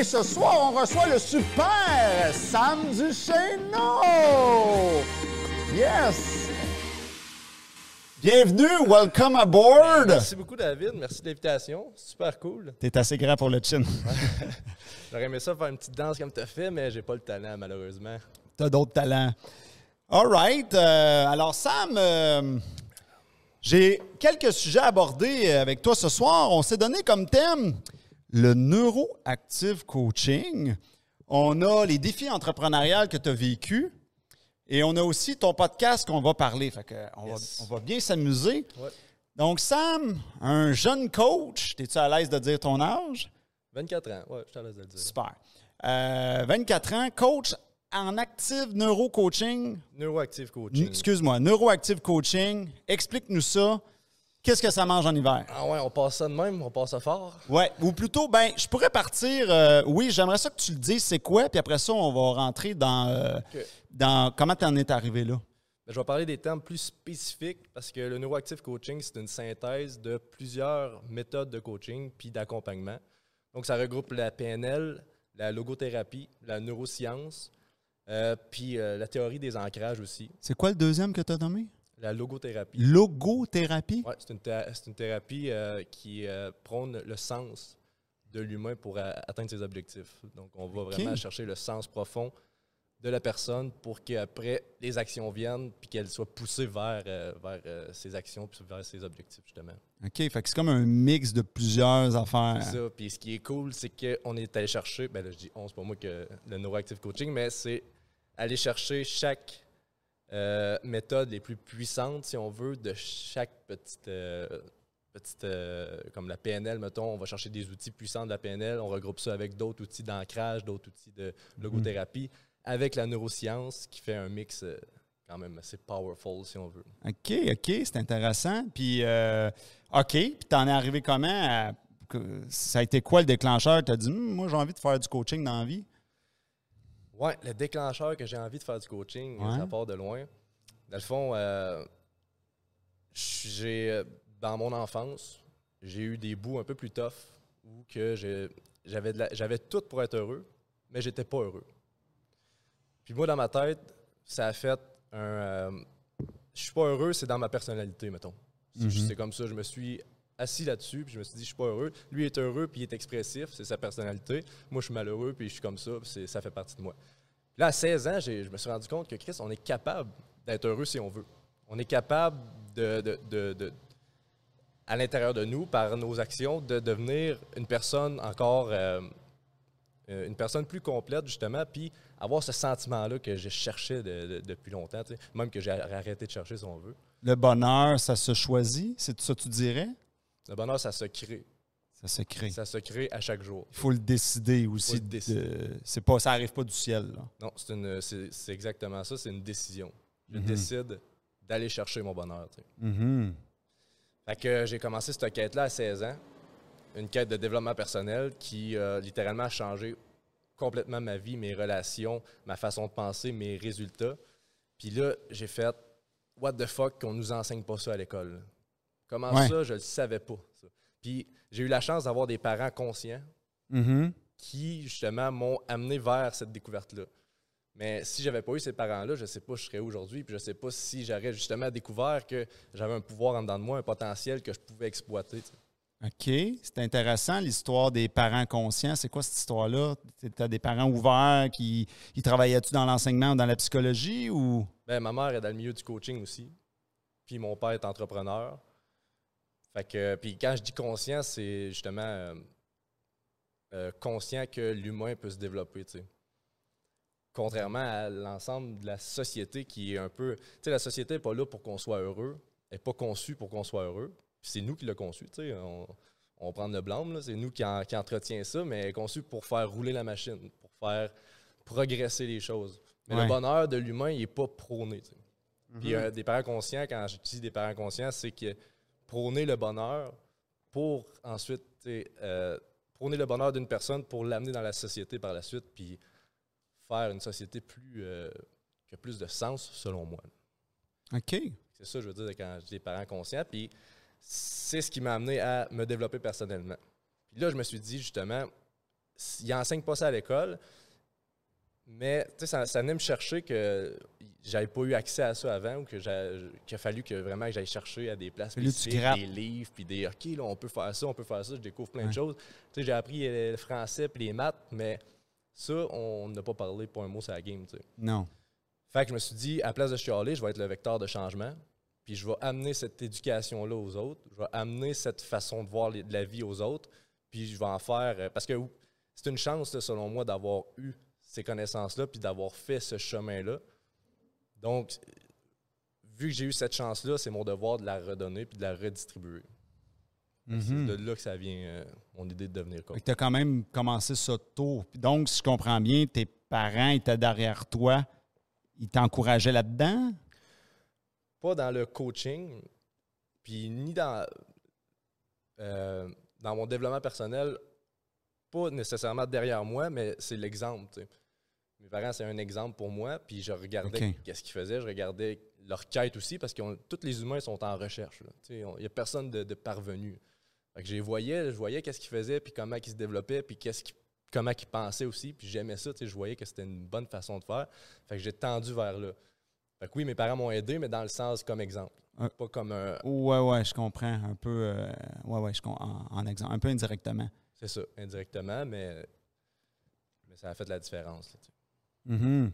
Et ce soir, on reçoit le super Sam Duchesneau. Yes! Bienvenue, welcome aboard! Merci beaucoup, David. Merci de l'invitation. Super cool. T'es assez grand pour le chin. J'aurais aimé ça faire une petite danse comme tu as fait, mais j'ai pas le talent, malheureusement. T'as d'autres talents. All right. euh, alors, Sam, euh, j'ai quelques sujets à aborder avec toi ce soir. On s'est donné comme thème le neuroactive coaching. On a les défis entrepreneuriaux que tu as vécus. Et on a aussi ton podcast qu'on va parler. Fait que on, Yes. va, on va bien s'amuser. Ouais. Donc, Sam, un jeune coach, es-tu à l'aise de dire ton âge? 24 ans, ouais, je suis à l'aise de le dire. Super. Euh, 24 ans, coach en active neurocoaching. Neuroactive coaching. Excuse-moi, neuroactive coaching. Explique-nous ça. Qu'est-ce que ça mange en hiver? Ah ouais, on passe ça de même, on passe ça fort. Ouais, ou plutôt, ben, je pourrais partir. euh, oui, j'aimerais ça que tu le dises, c'est quoi, puis après ça, on va rentrer dans, euh, dans comment tu en es arrivé là? Ben, je vais parler des termes plus spécifiques parce que le neuroactive coaching, c'est une synthèse de plusieurs méthodes de coaching puis d'accompagnement. Donc, ça regroupe la PNL, la logothérapie, la neuroscience, euh, puis euh, la théorie des ancrages aussi, C'est quoi le deuxième que tu as nommé? La logothérapie. Logothérapie? Ouais, c'est une, thé- une thérapie euh, qui euh, prône le sens de l'humain pour euh, atteindre ses objectifs. Donc, on va vraiment chercher le sens profond de la personne pour qu'après, les actions viennent puis qu'elle soit poussée vers, euh, vers euh, ses actions puis vers ses objectifs, justement. OK, fait que c'est comme un mix de plusieurs affaires. C'est ça. Puis ce qui est cool, c'est qu'on est allé chercher, ben là, je dis on, c'est pas moi que le neuroactive coaching, mais c'est aller chercher chaque euh, méthode les plus puissantes, si on veut, de chaque petite. euh, petite euh, comme la PNL, mettons, on va chercher des outils puissants de la PNL, on regroupe ça avec d'autres outils d'ancrage, d'autres outils de logothérapie, avec la neuroscience qui fait un mix euh, quand même assez powerful, si on veut. OK, OK, c'est intéressant. Puis, OK, puis t'en es arrivé comment? à- ça a été quoi le déclencheur? Tu as dit, Hum, moi, j'ai envie de faire du coaching dans la vie. Ouais, le déclencheur que j'ai envie de faire du coaching, Ouais. ça part de loin. Dans le fond, euh, j'ai euh, dans mon enfance, j'ai eu des bouts un peu plus tough où que j'avais j'avais tout pour être heureux, mais j'étais pas heureux. Puis moi, dans ma tête, ça a fait un. euh, je suis pas heureux, c'est dans ma personnalité, mettons. C'est- Mhm. C'est comme ça, je me suis assis là-dessus, puis je me suis dit, je suis pas heureux. Lui est heureux, puis il est expressif, c'est sa personnalité. Moi, je suis malheureux, puis je suis comme ça, puis ça fait partie de moi. Là, à 16 ans, j'ai- je me suis rendu compte que Chris, on est capable d'être heureux si on veut. On est capable de, de- de- à l'intérieur de nous, par nos actions, de devenir une personne encore, euh, euh, une personne plus complète, justement, puis avoir ce sentiment-là que de- de- depuis longtemps, même que j'ai arrêté de chercher si on veut. Le bonheur, ça se choisit? C'est ça que tu dirais? Le bonheur, ça se crée. Ça se crée. Ça se crée à chaque jour. Il faut le décider aussi. Faut le décider. de- c'est pas, ça n'arrive pas du ciel. là. Non, c'est une- c'est c'est exactement ça, c'est une décision. Je Mhm. décide d'aller chercher mon bonheur. tu sais. Mhm. Fait que j'ai commencé cette quête-là à 16 ans, une quête de développement personnel qui a littéralement changé complètement ma vie, mes relations, ma façon de penser, mes résultats. Puis là, j'ai fait What the fuck qu'on nous enseigne pas ça à l'école. Comment Ouais. ça, je le savais pas. ça. Puis j'ai eu la chance d'avoir des parents conscients Mhm. qui, justement, m'ont amené vers cette découverte-là. Mais si j'avais pas eu ces parents-là, je sais pas où je serais aujourd'hui, puis je sais pas si j'aurais justement découvert que j'avais un pouvoir en dedans de moi, un potentiel que je pouvais exploiter. OK. C'est intéressant, l'histoire des parents conscients. C'est quoi cette histoire-là? Tu as des parents ouverts qui travaillaient-tu dans l'enseignement ou dans la psychologie ou? Ben, ma mère est dans le milieu du coaching aussi, puis mon père est entrepreneur. Fait que, puis quand je dis conscient, c'est justement euh, euh, conscient que l'humain peut se développer, tu sais. Contrairement à l'ensemble de la société qui est un peu. Tu sais, la société n'est pas là pour qu'on soit heureux. Elle n'est pas conçue pour qu'on soit heureux. C'est nous qui l'a conçue, tu sais. On, on prend le blâme, là. c'est nous qui, en- qui entretient ça, mais elle est conçue pour faire rouler la machine, pour faire progresser les choses. Mais Ouais. le bonheur de l'humain, il n'est pas prôné. tu sais. Mhm. Puis euh, des parents conscients, quand je dis des parents conscients, c'est que prôner le bonheur pour ensuite euh, prôner le bonheur d'une personne pour l'amener dans la société par la suite, puis faire une société plus euh, qui a plus de sens, selon moi. OK. C'est ça, je veux dire, quand dis des parents conscients. Puis c'est ce qui m'a amené à me développer personnellement. Puis là, je me suis dit, justement, il enseigne pas ça à l'école, mais ça, ça venait me chercher que j'avais pas eu accès à ça avant ou que qu'il a fallu que vraiment que j'aille chercher à des places spécifiques, des livres, puis des OK, là, on peut faire ça, on peut faire ça, je découvre plein de choses. j'ai appris le français puis les maths, mais ça, on n'a pas parlé pour un mot sur la game. Non. Fait que je me suis dit, à place de chialer, je vais être le vecteur de changement. Puis je vais amener cette éducation-là aux autres. Je vais amener cette façon de voir de la vie aux autres. Puis je vais en faire. Euh, parce que c'est une chance, selon moi, d'avoir eu ces connaissances-là, puis d'avoir fait ce chemin-là. Donc, vu que j'ai eu cette chance-là, c'est mon devoir de la redonner puis de la redistribuer. C'est mhm. de là que ça vient, euh, mon idée de devenir coach. Tu as quand même commencé ça tôt. Donc, si je comprends bien, tes parents étaient derrière toi. Ils t'encourageaient là-dedans? Pas dans le coaching, puis ni dans, euh, dans mon développement personnel, pas nécessairement derrière moi, mais c'est l'exemple. Mes parents, c'est un exemple pour moi. Puis je regardais qu'est-ce qu'ils faisaient. Je regardais leur quête aussi parce que tous les humains sont en recherche. Il n'y a personne de, parvenu. Fait que je voyais, je voyais qu'est-ce qu'ils faisaient, puis comment ils se développaient, puis qu'est-ce comment ils pensaient aussi. Puis j'aimais ça. Je voyais que c'était une bonne façon de faire. Fait que j'ai tendu vers là. Fait que oui, mes parents m'ont aidé, mais dans le sens comme exemple. Pas comme un. Ouais, ouais, je comprends. Un peu. Euh, ouais, ouais, je en exemple. Un peu indirectement. C'est ça, indirectement, mais, mais ça a fait la différence. Mm-hmm.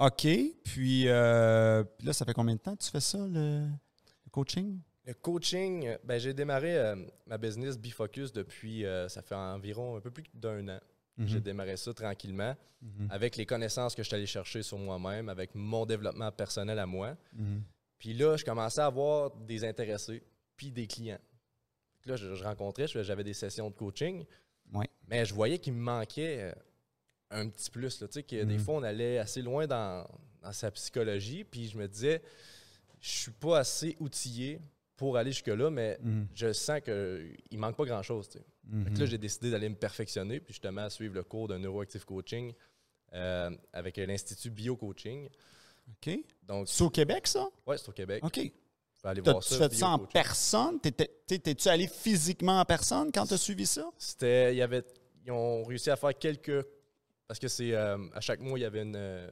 OK. Puis, euh, là, ça fait combien de temps que tu fais ça, le, coaching? Le coaching, ben, j'ai démarré euh, ma business Bifocus depuis, euh, ça fait environ un peu plus d'un an. Mm-hmm. J'ai démarré ça tranquillement mm-hmm. avec les connaissances que je suis allé chercher sur moi-même, avec mon développement personnel à moi. Puis là, je commençais à avoir des intéressés, puis des clients. Là, je, rencontrais, j'avais des sessions de coaching, mais je voyais qu'il me manquait un petit plus. Là, que Des mm. fois, on allait assez loin dans, sa psychologie, puis je me disais, je suis pas assez outillé pour aller jusque-là, mais mm. je sens qu'il manque pas grand-chose. Mm-hmm. Là, j'ai décidé d'aller me perfectionner, puis justement suivre le cours de neuroactive coaching euh, avec l'Institut Bio Coaching. OK. Donc, c'est au Québec, ça? Oui, c'est au Québec. OK. Aller voir ça, tu fais ça en personne? T'es-tu allé physiquement en personne quand tu as suivi ça? C'était. Il y avait. Ils ont réussi à faire quelques parce que c'est euh, à chaque mois, il y avait euh,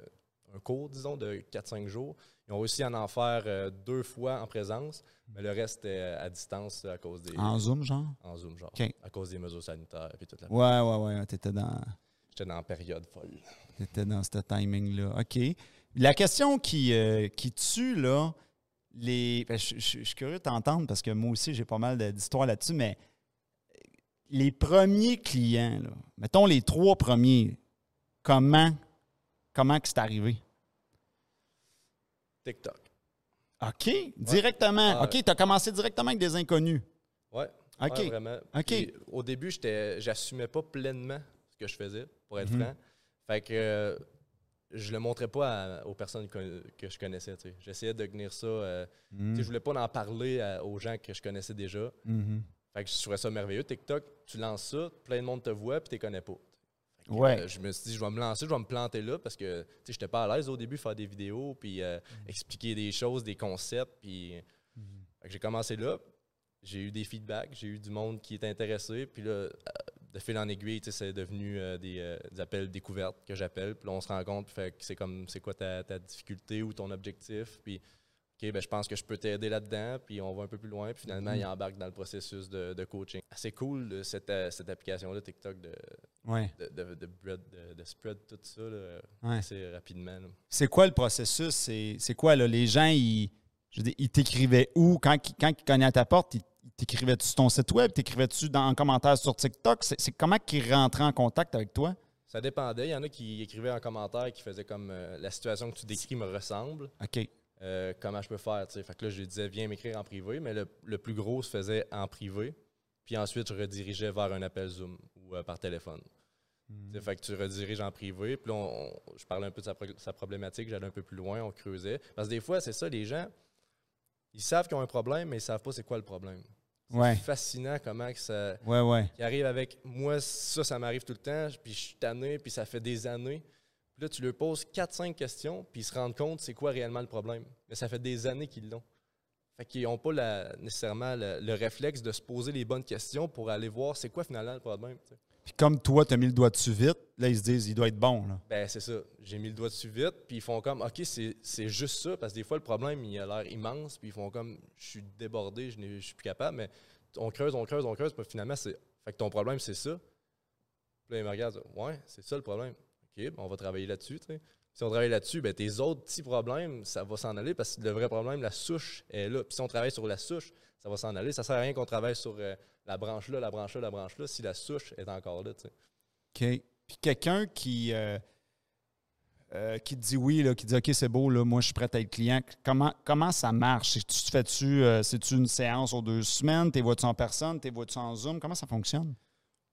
un cours, disons, de 4-5 jours. Ils ont réussi à en faire euh, deux fois en présence, mais le reste était à distance à cause des. En Zoom, genre? En Zoom, genre. À cause des mesures sanitaires et toute la. Ouais, ouais, ouais. T'étais dans. J'étais dans la période folle. T'étais dans ce timing-là. OK. La question qui, qui tue, là, les. Ben, je, suis curieux de t'entendre parce que moi aussi, j'ai pas mal d'histoires là-dessus, mais les premiers clients, là, mettons les trois premiers, Comment, comment que c'est arrivé? TikTok. OK, directement. OK, tu as commencé directement avec des inconnus. Oui. OK. vraiment. OK. au début, j'assumais pas pleinement ce que je faisais, pour être mhm. franc. Fait que euh, je le montrais pas aux personnes que, je connaissais. J'essayais de tenir ça. Euh, mhm. Je voulais pas en parler aux gens que je connaissais déjà. Mhm. Fait que je trouvais ça merveilleux. TikTok, tu lances ça, plein de monde te voit, puis tu connais pas. Ouais. Euh, je me suis dit, je vais me lancer, je vais me planter là parce que je n'étais pas à l'aise au début faire des vidéos, puis euh, mm. expliquer des choses, des concepts. Puis mm. j'ai commencé là. J'ai eu des feedbacks, j'ai eu du monde qui était intéressé. Puis là, euh, de fil en aiguille, c'est devenu des, appels découvertes que j'appelle. Puis là, on se rend compte, fait que c'est comme, c'est quoi ta, ta, difficulté ou ton objectif. Puis OK, ben, je pense que je peux t'aider là-dedans, puis on va un peu plus loin, puis finalement, il embarque dans le processus de, coaching. C'est cool, cette, euh, cette application-là, TikTok, de, de, de, spread tout ça assez rapidement. C'est quoi le processus? C'est quoi, là? Les gens, ils, ils t'écrivaient où? Quand, quand ils cognaient à ta porte, ils t'écrivaient-tu sur ton site web? T'écrivais-tu en commentaire sur TikTok? C'est comment qu'ils rentraient en contact avec toi? Ça dépendait. Il y en a qui écrivaient en commentaire qui faisaient comme euh, la situation que tu décris me ressemble. OK. Euh, comment je peux faire. Fait que là, je lui disais, viens m'écrire en privé, mais le, plus gros se faisait en privé. Puis ensuite, je redirigeais vers un appel Zoom ou euh, par téléphone. Hmm. Fait que tu rediriges en privé. Puis là, je parlais un peu de sa, problématique, j'allais un peu plus loin, on creusait. Parce que des fois, c'est ça, les gens, ils savent qu'ils ont un problème, mais ils ne savent pas c'est quoi le problème. C'est fascinant comment que ça ouais, ouais. arrive avec moi, ça, ça m'arrive tout le temps, puis je suis tanné, puis ça fait des années là, tu leur poses 4-5 questions, puis ils se rendent compte c'est quoi réellement le problème. Mais ça fait des années qu'ils l'ont. Fait qu'ils n'ont pas nécessairement le, réflexe de se poser les bonnes questions pour aller voir c'est quoi finalement le problème. Puis comme toi, tu as mis le doigt dessus vite, là, ils se disent, il doit être bon. Là. Ben, c'est ça. J'ai mis le doigt dessus vite, puis ils font comme, OK, c'est juste ça, parce que des fois, le problème, il a l'air immense, puis ils font comme, je suis débordé, je je suis plus capable, mais on creuse, on creuse, on creuse, puis finalement, c'est. Fait que ton problème, c'est ça. Puis là, ils me regardent, ouais, c'est ça le problème. Ben, on va travailler là-dessus. Si on travaille là-dessus, ben, tes autres petits problèmes, ça va s'en aller parce que le vrai problème, la souche est là. Puis si on travaille sur la souche, ça va s'en aller. Ça sert à rien qu'on travaille sur euh, la branche là, la branche là, la branche là, si la souche est encore là. OK. Puis quelqu'un qui, euh, euh, qui te dit oui, là, qui dit OK, c'est beau, là, moi, je suis prêt à être client, comment, comment ça marche? C'est- Tu te fais-tu, euh, c'est-tu une séance aux deux semaines? T'es vois-tu en personne? T'es vois-tu en Zoom? Comment ça fonctionne?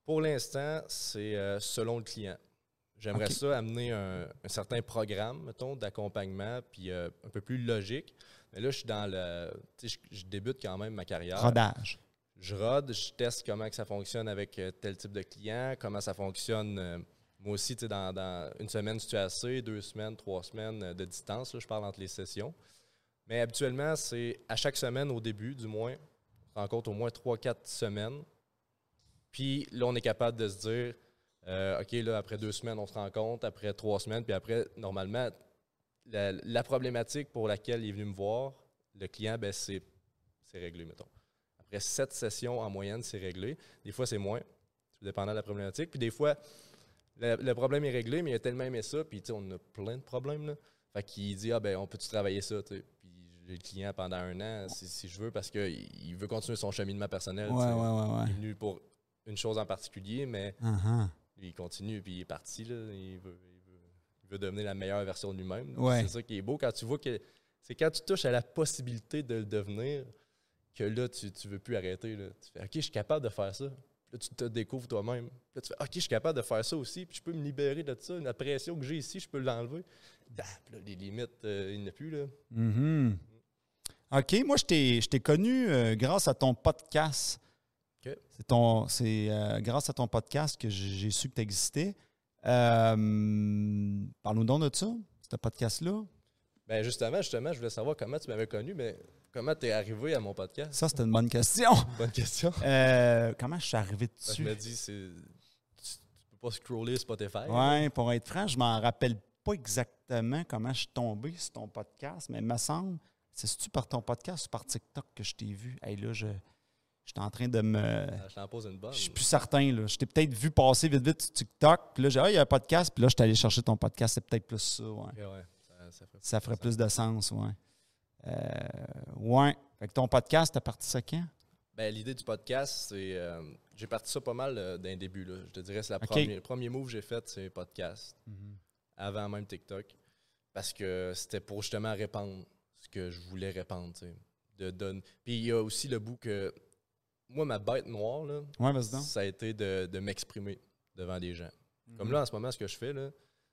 Pour l'instant, c'est euh, selon le client. J'aimerais ça amener un, un certain programme, mettons, d'accompagnement, puis euh, un peu plus logique. Mais là, je suis dans le. Tu sais, je, je débute quand même ma carrière. Rodage. Je rode, je teste comment que ça fonctionne avec euh, tel type de client, comment ça fonctionne. euh, moi aussi, tu sais, dans, dans une semaine, si tu es assez, deux semaines, trois semaines de distance, là, je parle entre les sessions. Mais habituellement, c'est à chaque semaine, au début, du moins, on rencontre au moins trois, quatre semaines. Puis là, on est capable de se dire, euh, OK, là, après deux semaines, on se rencontre, après trois semaines, puis après, normalement, la, la problématique pour laquelle il est venu me voir, le client, ben, c'est réglé, mettons. Après sept sessions en moyenne, c'est réglé. Des fois, c'est moins, tout dépendant de la problématique. Puis des fois, le, le problème est réglé, mais il a tellement aimé ça, puis on a plein de problèmes. Là. Fait qu'il dit, ah ben, on peut-tu travailler ça. Puis j'ai le client pendant un an, si, si je veux, parce qu'il il veut continuer son cheminement personnel. Ouais, ouais, ouais. Il est venu pour une chose en particulier, mais Uh-huh. Il continue, puis il est parti. Là. Il, veut, il, veut, il veut devenir la meilleure version de lui-même. Ouais. C'est ça qui est beau quand tu vois que. C'est quand tu touches à la possibilité de le devenir que là, tu ne veux plus arrêter. Là. Tu fais OK, je suis capable de faire ça. Puis Là, tu te découvres toi-même. Là, tu fais OK, je suis capable de faire ça aussi. Puis je peux me libérer de ça. La pression que j'ai ici, je peux l'enlever. Bah, là, les limites, euh, il n'y en a plus. Là. Mhm. OK, moi, je t'ai je t'ai connu euh, grâce à ton podcast. C'est euh, grâce à ton podcast que j'ai su que tu existais. Parle-nous donc de ça, ce podcast-là. Ben justement, justement, je voulais savoir comment tu m'avais connu, mais comment tu es arrivé à mon podcast? Ça, c'était une bonne question. Bonne question. Euh, comment je suis arrivé Ben, je dessus? me dis, tu, tu peux pas scroller Spotify. Oui, pour être franc, je m'en rappelle pas exactement comment je suis tombé sur ton podcast, mais il me semble, c'est-tu par ton podcast ou par TikTok que je t'ai vu? Hey, là, je, j'étais en train de me... Ah, Je t'en pose une bonne. Je suis plus certain. Là. Je t'ai peut-être vu passer vite vite sur TikTok. Puis là, j'ai dit, ah, il y a un podcast. Puis là, je suis allé chercher ton podcast. C'est peut-être plus ça. Ouais. Ça, ça fait Ça ferait plus de sens. Ouais. Euh, ouais. Fait que ton podcast, t'as parti ça quand? Ben, l'idée du podcast, c'est. euh, j'ai parti ça pas mal euh, d'un début. Là. Je te dirais, c'est la première- le premier move que j'ai fait, c'est podcast, avant même TikTok. Parce que c'était pour justement répandre ce que je voulais répandre. De, Puis il y a aussi le bout que. Moi, ma bête noire, là, Ouais, ça a été de, de m'exprimer devant des gens. Mhm. Comme là, en ce moment, ce que je fais, là,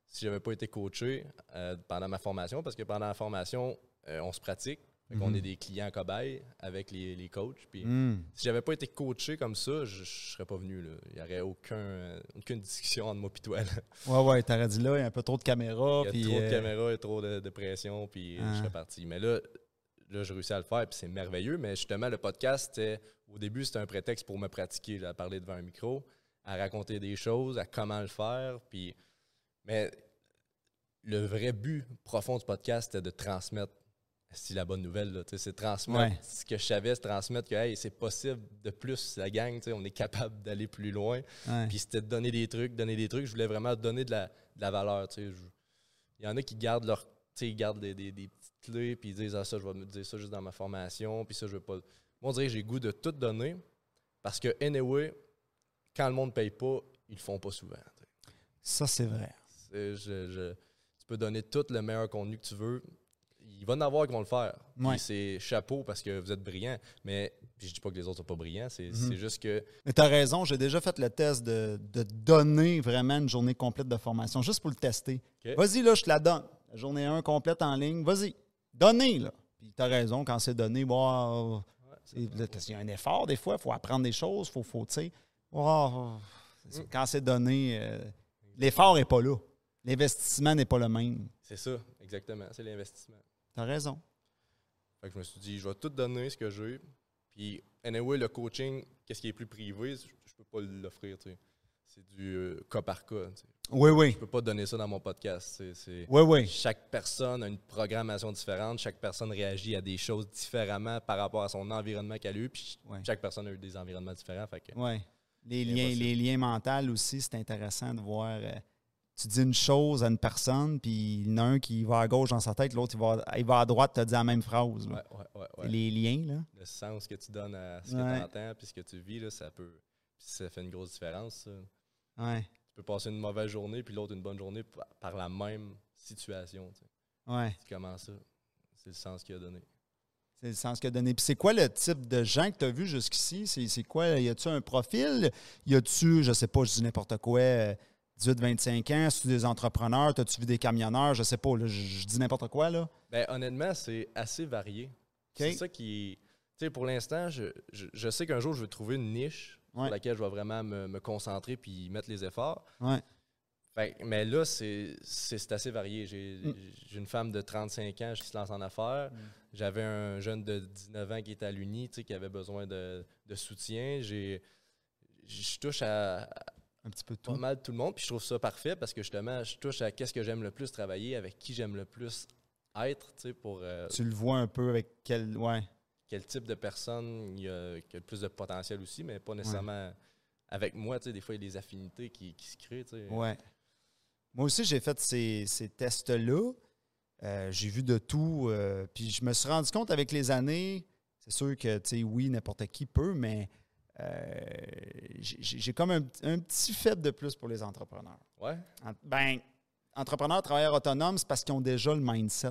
si j'avais pas été coaché euh, pendant ma formation, parce que pendant la formation, euh, on se pratique. Qu'on Mhm. est des clients cobayes avec les, les coachs. Puis Hmm. si j'avais pas été coaché comme ça, je, je serais pas venu. Là. Il n'y aurait aucun, aucune discussion entre moi et toi. là. Ouais, ouais, t'aurais dit là, il y a un peu trop de caméras. Il y a puis, trop de euh, caméras et trop de, de pression, puis euh, Ah. je serais parti. Mais là, là j'ai réussi à le faire, puis c'est merveilleux. Mais justement, le podcast, au début, c'était un prétexte pour me pratiquer, là, à parler devant un micro, à raconter des choses, à comment le faire. Puis, mais le vrai but profond du podcast, c'était de transmettre c'est la bonne nouvelle, c'est transmettre Ouais. ce que je savais, c'est transmettre que hey, c'est possible de plus, la gang, on est capable d'aller plus loin. ouais. Puis c'était de donner des trucs, donner des trucs. Je voulais vraiment donner de la, de la valeur. Il y en a qui gardent leur. Tu sais, ils gardent des, des- des clés, puis ils disent Ah, ça, je vais me dire ça juste dans ma formation, puis ça, je veux pas. Moi, on dirait que j'ai goût de tout donner, parce que, anyway, quand le monde ne paye pas, ils le font pas souvent. tu. Ça, c'est vrai. C'est- je- je- tu peux donner tout le meilleur contenu que tu veux. Il va en avoir qui vont le faire. Puis Ouais. c'est chapeau parce que vous êtes brillants. Mais je dis pas que les autres sont pas brillants. C'est Mhm. juste que Mais t'as raison, j'ai déjà fait le test de, de donner vraiment une journée complète de formation, juste pour le tester. Vas-y, là, je te la donne. La journée 1 complète en ligne, vas-y. Donnez, là. Puis t'as raison, quand c'est donné, wow, qu'il y a un effort des fois, il faut apprendre des choses, il faut, faut tu sais. wow, quand c'est donné, euh, l'effort n'est pas là. L'investissement n'est pas le même. c'est ça, exactement. C'est l'investissement. T'as raison. Fait que je me suis dit, je vais tout donner ce que j'ai. Puis, anyway, le coaching, qu'est-ce qui est plus privé, je, je peux pas l'offrir, tu sais. C'est du euh, cas par cas. tu sais. Oui, oui. Je peux pas donner ça dans mon podcast. c'est- c'est- Oui, oui. Chaque personne a une programmation différente. Chaque personne réagit à des choses différemment par rapport à son environnement qu'elle a eu. Puis chaque personne a eu des environnements différents. Fait que, Oui. Les liens, les liens mentaux aussi, c'est intéressant de voir. euh, tu dis une chose à une personne, puis il y en a un qui va à gauche dans sa tête, l'autre, il va, il va à droite te dire la même phrase. ouais, ouais, ouais. Les liens, là. Le sens que tu donnes à ce que tu entends puis ce que tu vis, là, ça peut. ça fait une grosse différence. ça. Ouais. Tu peux passer une mauvaise journée puis l'autre une bonne journée par, la même situation. tu sais. Ouais. C'est comment ça? C'est le sens qu'il a donné. C'est le sens qu'il a donné. Puis c'est quoi le type de gens que tu as vu jusqu'ici? C'est, c'est quoi? Y a-tu un profil? Y a-tu, je sais pas, je dis n'importe quoi, euh, 18-25 ans, c'est des entrepreneurs? T'as-tu vu des camionneurs? Je sais pas, là, je, je dis n'importe quoi, là. Ben, honnêtement, c'est assez varié. C'est ça qui. Tu sais, pour l'instant, je, je- je sais qu'un jour, je vais trouver une niche Ouais. sur laquelle je vais vraiment me, me concentrer puis mettre les efforts. Ouais. Fait que- mais là, c'est assez varié. J'ai Mm. une femme de 35 ans qui se lance en affaires. J'avais un jeune de 19 ans qui était à l'Uni, tu sais, qui avait besoin de, de soutien. Je touche à, Un petit peu de pas tout. mal tout le monde, puis je trouve ça parfait parce que justement, je touche à qu'est-ce que j'aime le plus travailler, avec qui j'aime le plus être, tu sais, pour euh, Tu le vois un peu avec quel. Ouais. Quel type de personne il y a, qui a le plus de potentiel aussi, mais pas nécessairement avec moi, tu sais, des fois, il y a des affinités qui, qui se créent, tu sais. Ouais. Moi aussi, j'ai fait ces, ces tests-là. Euh, j'ai vu de tout. euh, puis je me suis rendu compte avec les années, c'est sûr que, tu sais, oui, n'importe qui peut, mais euh, j'ai comme un, un petit faible de plus pour les entrepreneurs. Ouais, En- Ben, entrepreneurs, travailleurs autonomes, c'est parce qu'ils ont déjà le mindset.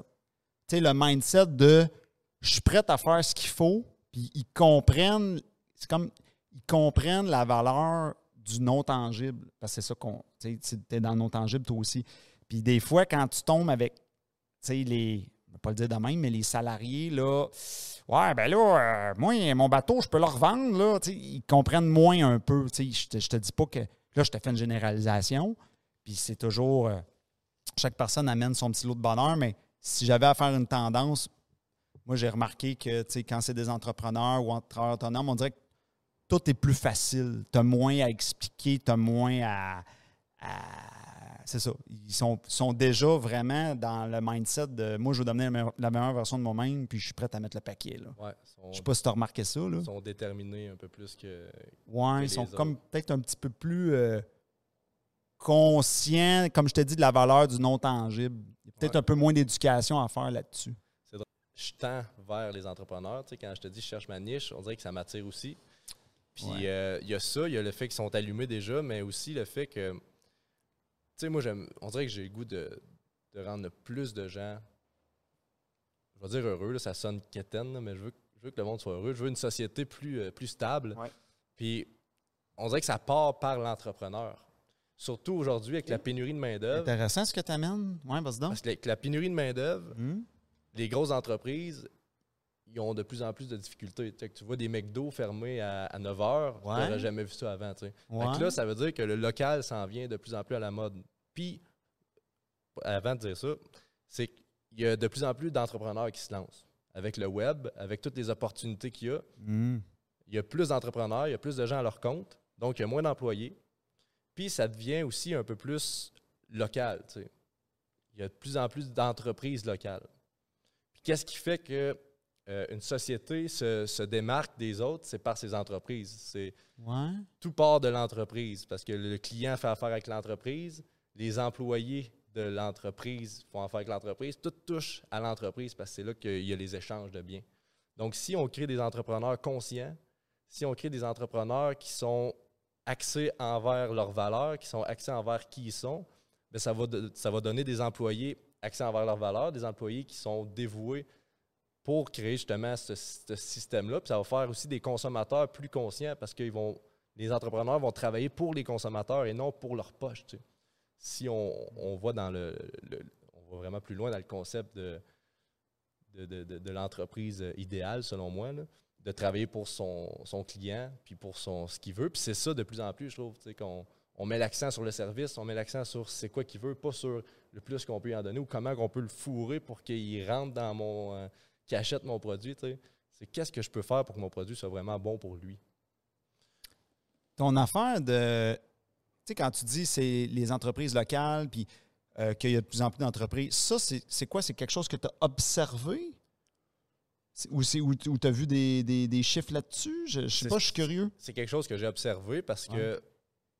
Tu sais, le mindset de je suis prêt à faire ce qu'il faut, puis ils comprennent, c'est comme, ils comprennent la valeur du non-tangible. Parce que c'est ça qu'on, tu es dans le non-tangible toi aussi. Puis des fois, quand tu tombes avec, tu sais, les, je vais pas le dire de même, mais les salariés, là, ouais, ben là, euh, moi, mon bateau, je peux le revendre, là, tu sais, ils comprennent moins un peu. Tu sais, je je te dis pas que, là, je te fais une généralisation, puis c'est toujours, euh, chaque personne amène son petit lot de bonheur, mais si j'avais à faire une tendance, moi, j'ai remarqué que, quand c'est des entrepreneurs ou travailleurs autonomes, on dirait que tout est plus facile. Tu as moins à expliquer, tu as moins à. à- c'est ça. Ils sont, sont déjà vraiment dans le mindset de moi, je veux devenir la meilleure, version de moi-même, puis je suis prêt à mettre le paquet. Là. ouais. Sont, Je sais pas si tu as remarqué ça. Là. sont déterminés un peu plus que. Ouais, que ils sont comme peut-être un petit peu plus euh, conscients, comme je t'ai dit, de la valeur du non-tangible. Il y a peut-être Ouais. un peu moins d'éducation à faire là-dessus. Je tends vers les entrepreneurs. Tu sais, quand je te dis je cherche ma niche, on dirait que ça m'attire aussi. Puis Ouais. euh, il y a ça, il y a le fait qu'ils sont allumés déjà, mais aussi le fait que. Tu sais, moi, j'aime. On dirait que j'ai le goût de, de rendre plus de gens. Je vais dire heureux, là, ça sonne quétaine, là, mais je veux, que- je veux que le monde soit heureux. Je veux une société plus, euh, plus stable. Ouais. Puis on dirait que ça part par l'entrepreneur. Surtout aujourd'hui avec la pénurie de main-d'œuvre. Intéressant ce que tu amènes. Oui, vas-y donc. Parce que la pénurie de main-d'œuvre, Hum? Les grosses entreprises, ils ont de plus en plus de difficultés. Tu que tu vois des McDo fermés à, à 9 h, tu Ouais. n'aurais jamais vu ça avant. tu Ouais. là, ça veut dire que le local s'en vient de plus en plus à la mode. Puis, avant de dire ça, c'est qu'il y a de plus en plus d'entrepreneurs qui se lancent. Avec le web, avec toutes les opportunités qu'il y a, Hum. il y a plus d'entrepreneurs, il y a plus de gens à leur compte, donc il y a moins d'employés. Puis ça devient aussi un peu plus local. tu. Il y a de plus en plus d'entreprises locales. Qu'est-ce qui fait que euh, une société se, se démarque des autres, c'est par ses entreprises. C'est Ouais. tout part de l'entreprise parce que le client fait affaire avec l'entreprise, les employés de l'entreprise font affaire avec l'entreprise, tout touche à l'entreprise parce que c'est là qu'il y a les échanges de biens. Donc, si on crée des entrepreneurs conscients, si on crée des entrepreneurs qui sont axés envers leurs valeurs, qui sont axés envers qui ils sont, bien, ça, va ça va donner des employés axés envers leurs valeurs, des employés qui sont dévoués pour créer justement ce, système-là. Puis ça va faire aussi des consommateurs plus conscients parce que les entrepreneurs vont travailler pour les consommateurs et non pour leur poche. Si on, va dans le, on va vraiment plus loin dans le concept de, de, l'entreprise idéale, selon moi, de travailler pour son, son client puis pour son, ce qu'il veut. Puis c'est ça de plus en plus, je trouve, qu'on on met l'accent sur le service, on met l'accent sur c'est quoi qu'il veut, pas sur le plus qu'on peut y en donner ou comment on peut le fourrer pour qu'il rentre dans mon. euh, qu'il achète mon produit. tu sais. C'est qu'est-ce que je peux faire pour que mon produit soit vraiment bon pour lui? Ton affaire de. Tu sais, quand tu dis c'est les entreprises locales, puis euh, qu'il y a de plus en plus d'entreprises, ça, c'est c'est quoi? C'est quelque chose que tu as observé? Ou, tu as vu des, des- des chiffres là-dessus? Je, je sais pas, je suis curieux. C'est quelque chose que j'ai observé parce que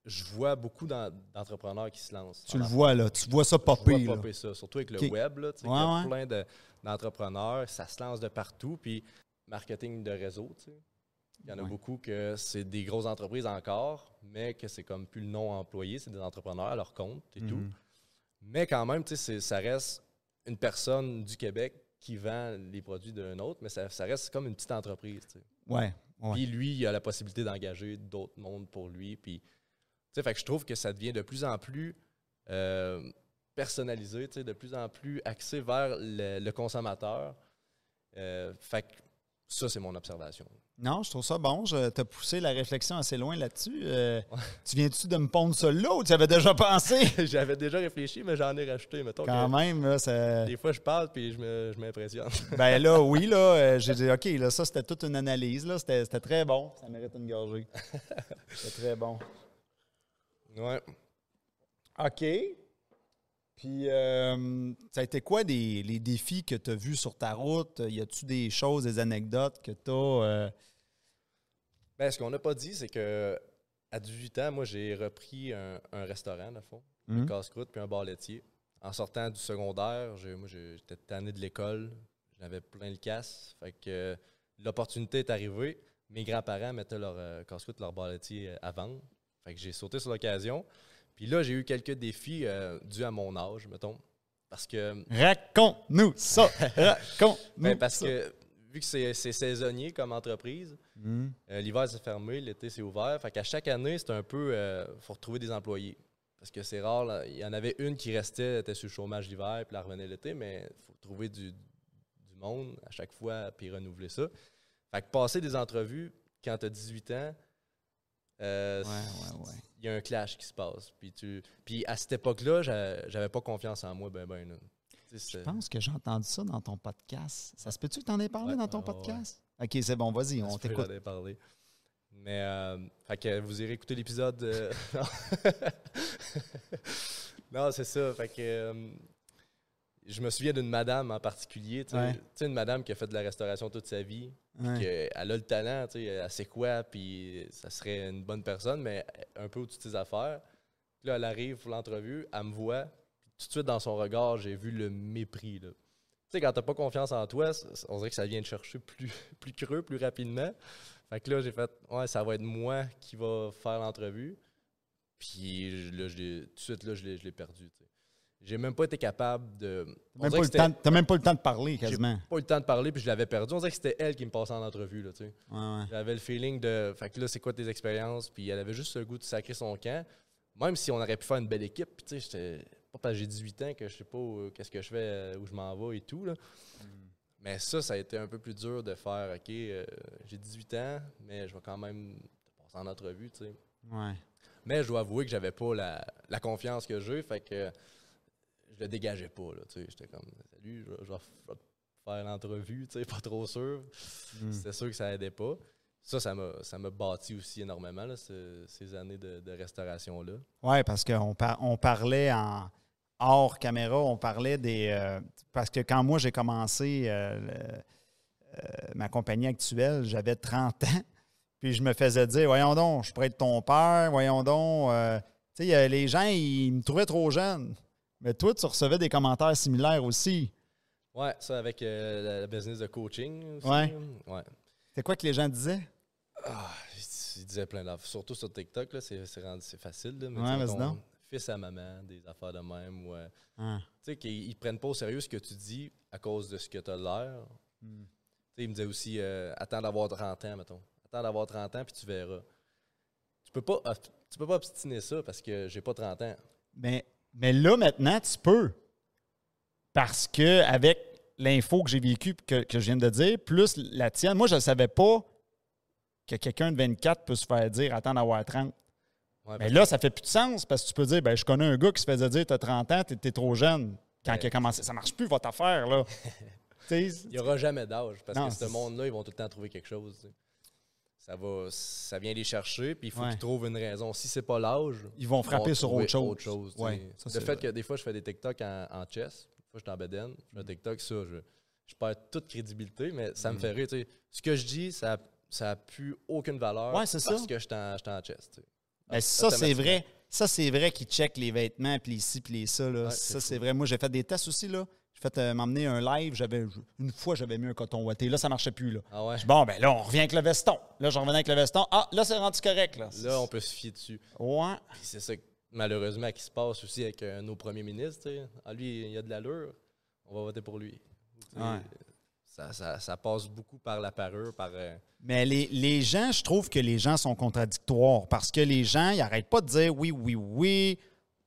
je vois beaucoup d'en- d'entrepreneurs qui se lancent. Tu le vois, là. Tu vois ça Je vois popper, là. popper ça, surtout avec le web. Là, tu sais, Ouais, il y a ouais. plein de- d'entrepreneurs, ça se lance de partout. Puis marketing de réseau, tu sais. il y en a beaucoup que c'est des grosses entreprises encore, mais que c'est comme plus le nom employé, c'est des entrepreneurs à leur compte et tout. Mhm. Mais quand même, tu sais, ça reste une personne du Québec qui vend les produits d'un autre, mais ça, ça reste comme une petite entreprise. tu sais. Ouais. Puis lui, il a la possibilité d'engager d'autres mondes pour lui. Puis, sais, fait que je trouve que ça devient de plus en plus euh, personnalisé, tu sais, de plus en plus axé vers le, le consommateur. Euh, fait que ça, c'est mon observation. Non, je trouve ça bon. Je t'ai poussé la réflexion assez loin là-dessus. Euh, tu viens-tu de me pondre ça là ou tu avais déjà pensé? J'avais déjà réfléchi, mais j'en ai rajouté. Mettons Quand que même, là, ça... des fois, je parle puis je me- je m'impressionne. Ben là, oui, là, j'ai dit, OK, là, ça, c'était toute une analyse, là. C'était très bon. Ça mérite une gorgée. C'était très bon. Ouais. OK. Puis, euh, ça a été quoi des, les défis que tu as vus sur ta route? Y a-tu des choses, des anecdotes que tu as. Ben, ce qu'on n'a pas dit, c'est que à 18 ans, moi, j'ai repris un, un restaurant, dans le fond. Un casse-croûte puis un bar laitier. En sortant du secondaire, moi, j'étais tanné de l'école. J'avais plein le casse. Fait que euh, l'opportunité est arrivée. Mes grands-parents mettaient leur euh, casse-croûte, leur bar laitier euh, à vendre. Fait que j'ai sauté sur l'occasion. Puis là, j'ai eu quelques défis euh, dus à mon âge, mettons. Parce que, Raconte-nous ça! Raconte-nous ben, parce ça. que vu que c'est saisonnier comme entreprise, Hmm. euh, l'hiver c'est fermé, l'été c'est ouvert. Fait qu'à chaque année, c'est un peu. Il faut retrouver des employés. Parce que c'est rare. là, Il y en avait une qui restait, était sur le chômage l'hiver, puis elle revenait l'été, mais il faut trouver du, du monde à chaque fois, puis renouveler ça. Fait que passer des entrevues quand tu as 18 ans, euh, Ouais, ouais, ouais. il y a un clash qui se passe. Puis, tu, puis à cette époque-là, j'a- j'avais pas confiance en moi, ben ben. sais, Je pense que j'ai entendu ça dans ton podcast. Ça se peut-tu que tu en aies parlé Ouais, dans ton ouais, podcast? OK, c'est bon, vas-y, on t'écoute. j'en ai parlé. Mais, euh, fait que vous irez écouter l'épisode. euh, non, non c'est ça. Fait que euh, je me souviens d'une madame en particulier, tu sais, Ouais. sais, une madame qui a fait de la restauration toute sa vie, Ouais. elle a le talent, tu sais, elle sait quoi, puis ça serait une bonne personne, mais un peu au-dessus de ses affaires. Là, elle arrive pour l'entrevue, elle me voit, puis tout de suite dans son regard, j'ai vu le mépris. Là. Tu sais, quand t'as pas confiance en toi, on dirait que ça vient te chercher plus, plus creux, plus rapidement. Fait que là, j'ai fait, ouais, ça va être moi qui va faire l'entrevue. Puis là, je l'ai- tout de suite, là, je l'ai je l'ai perdu. tu sais. J'ai même pas été capable de. T'as même, pas le temps- t'as même pas le temps de parler, j'ai quasiment. pas eu le temps de parler, puis je l'avais perdu. On dirait que c'était elle qui me passait en entrevue. Là, tu sais. Ouais, ouais. J'avais le feeling de. Fait que là, c'est quoi tes expériences? Puis elle avait juste le goût de sacrer son camp. Même si on aurait pu faire une belle équipe, puis tu sais, j'étais. Pas parce que j'ai 18 ans que je sais pas qu'est-ce que je fais, euh, où je m'en vais et tout. Là. Mais ça, ça a été un peu plus dur de faire, OK, euh, j'ai 18 ans, mais je vais quand même te passer en entrevue, tu sais. Ouais. Mais je dois avouer que j'avais pas la, la confiance que j'ai, fait que je le dégageais pas. J'étais comme, salut, je, vais- je vais f- faire l'entrevue, pas trop sûr. Mm. C'était sûr que ça aidait pas. Ça, ça m'a, ça m'a bâti aussi énormément, là, ce- ces années de, de restauration-là. Oui, parce qu'on par- on parlait en hors caméra, on parlait des. euh, parce que quand moi j'ai commencé euh, le- euh, ma compagnie actuelle, j'avais 30 ans. Puis je me faisais dire Voyons donc, je pourrais être ton père, voyons donc. tu sais, les gens, ils me trouvaient trop jeune. Mais toi, tu recevais des commentaires similaires aussi. Ouais, ça avec euh, la business de coaching aussi. Ouais. Ouais. C'est quoi que les gens disaient? Ah, il il disait plein d'affaires. Surtout sur TikTok, là, c'est, facile. Là, mais Ouais, ton. Fils à maman, des affaires de même. euh, Ah. tu sais, qu'ils ils prennent pas au sérieux ce que tu dis à cause de ce que tu as l'air. Hmm. Tu sais, il me disait aussi euh, attends d'avoir 30 ans, mettons. Attends d'avoir 30 ans, puis tu verras. Tu peux pas, tu peux pas obstiner ça parce que j'ai pas 30 ans. Mais, mais là, maintenant, tu peux. Parce que avec l'info que j'ai vécue, que, que je viens de dire, plus la tienne, moi, je ne savais pas que quelqu'un de 24 peut se faire dire attends d'avoir 30. Ouais, Mais là, ça fait plus de sens parce que tu peux dire ben, je connais un gars qui se faisait dire tu as 30 ans, tu es, trop jeune. Quand Ouais. il a commencé, ça marche plus votre affaire. là. Il n'y aura jamais d'âge parce Non, que ce monde-là, ils vont tout le temps trouver quelque chose. Ça va, ça vient les chercher, puis il faut Ouais. qu'ils trouvent une raison. Si c'est pas l'âge, Ils vont frapper sur autre chose. Ouais, ça, le fait vrai. que des fois, je fais des TikTok en, en chess, des fois, je suis en bedaine, je fais un TikTok, ça, je, je perds toute crédibilité, mais ça me Mm. fait rire. Ce que je dis, ça n'a plus aucune valeur Ouais, c'est ça. parce que je suis en, en chess. Ben, ça, c'est vrai. Ça, c'est vrai qu'ils checkent les vêtements, puis les ci, puis les ça. Là. Ça, c'est vrai. Moi, j'ai fait des tests aussi. là. Fait euh, m'emmener un live. J'avais Une fois, j'avais mis un coton ouaté. Là, ça marchait plus. Là. Ah ouais? Bon, ben là, on revient avec le veston. Là, je revenais avec le veston. Ah, là, c'est rendu correct. Là, Là, on peut se fier dessus. Ouais. Puis c'est ça, malheureusement, qui se passe aussi avec euh, nos premiers ministres. Ah, lui, il a de l'allure, on va voter pour lui. Ouais. Ça, ça- ça passe beaucoup par la parure, par. euh, Mais les, les gens, je trouve que les gens sont contradictoires parce que les gens, ils n'arrêtent pas de dire oui, oui, oui,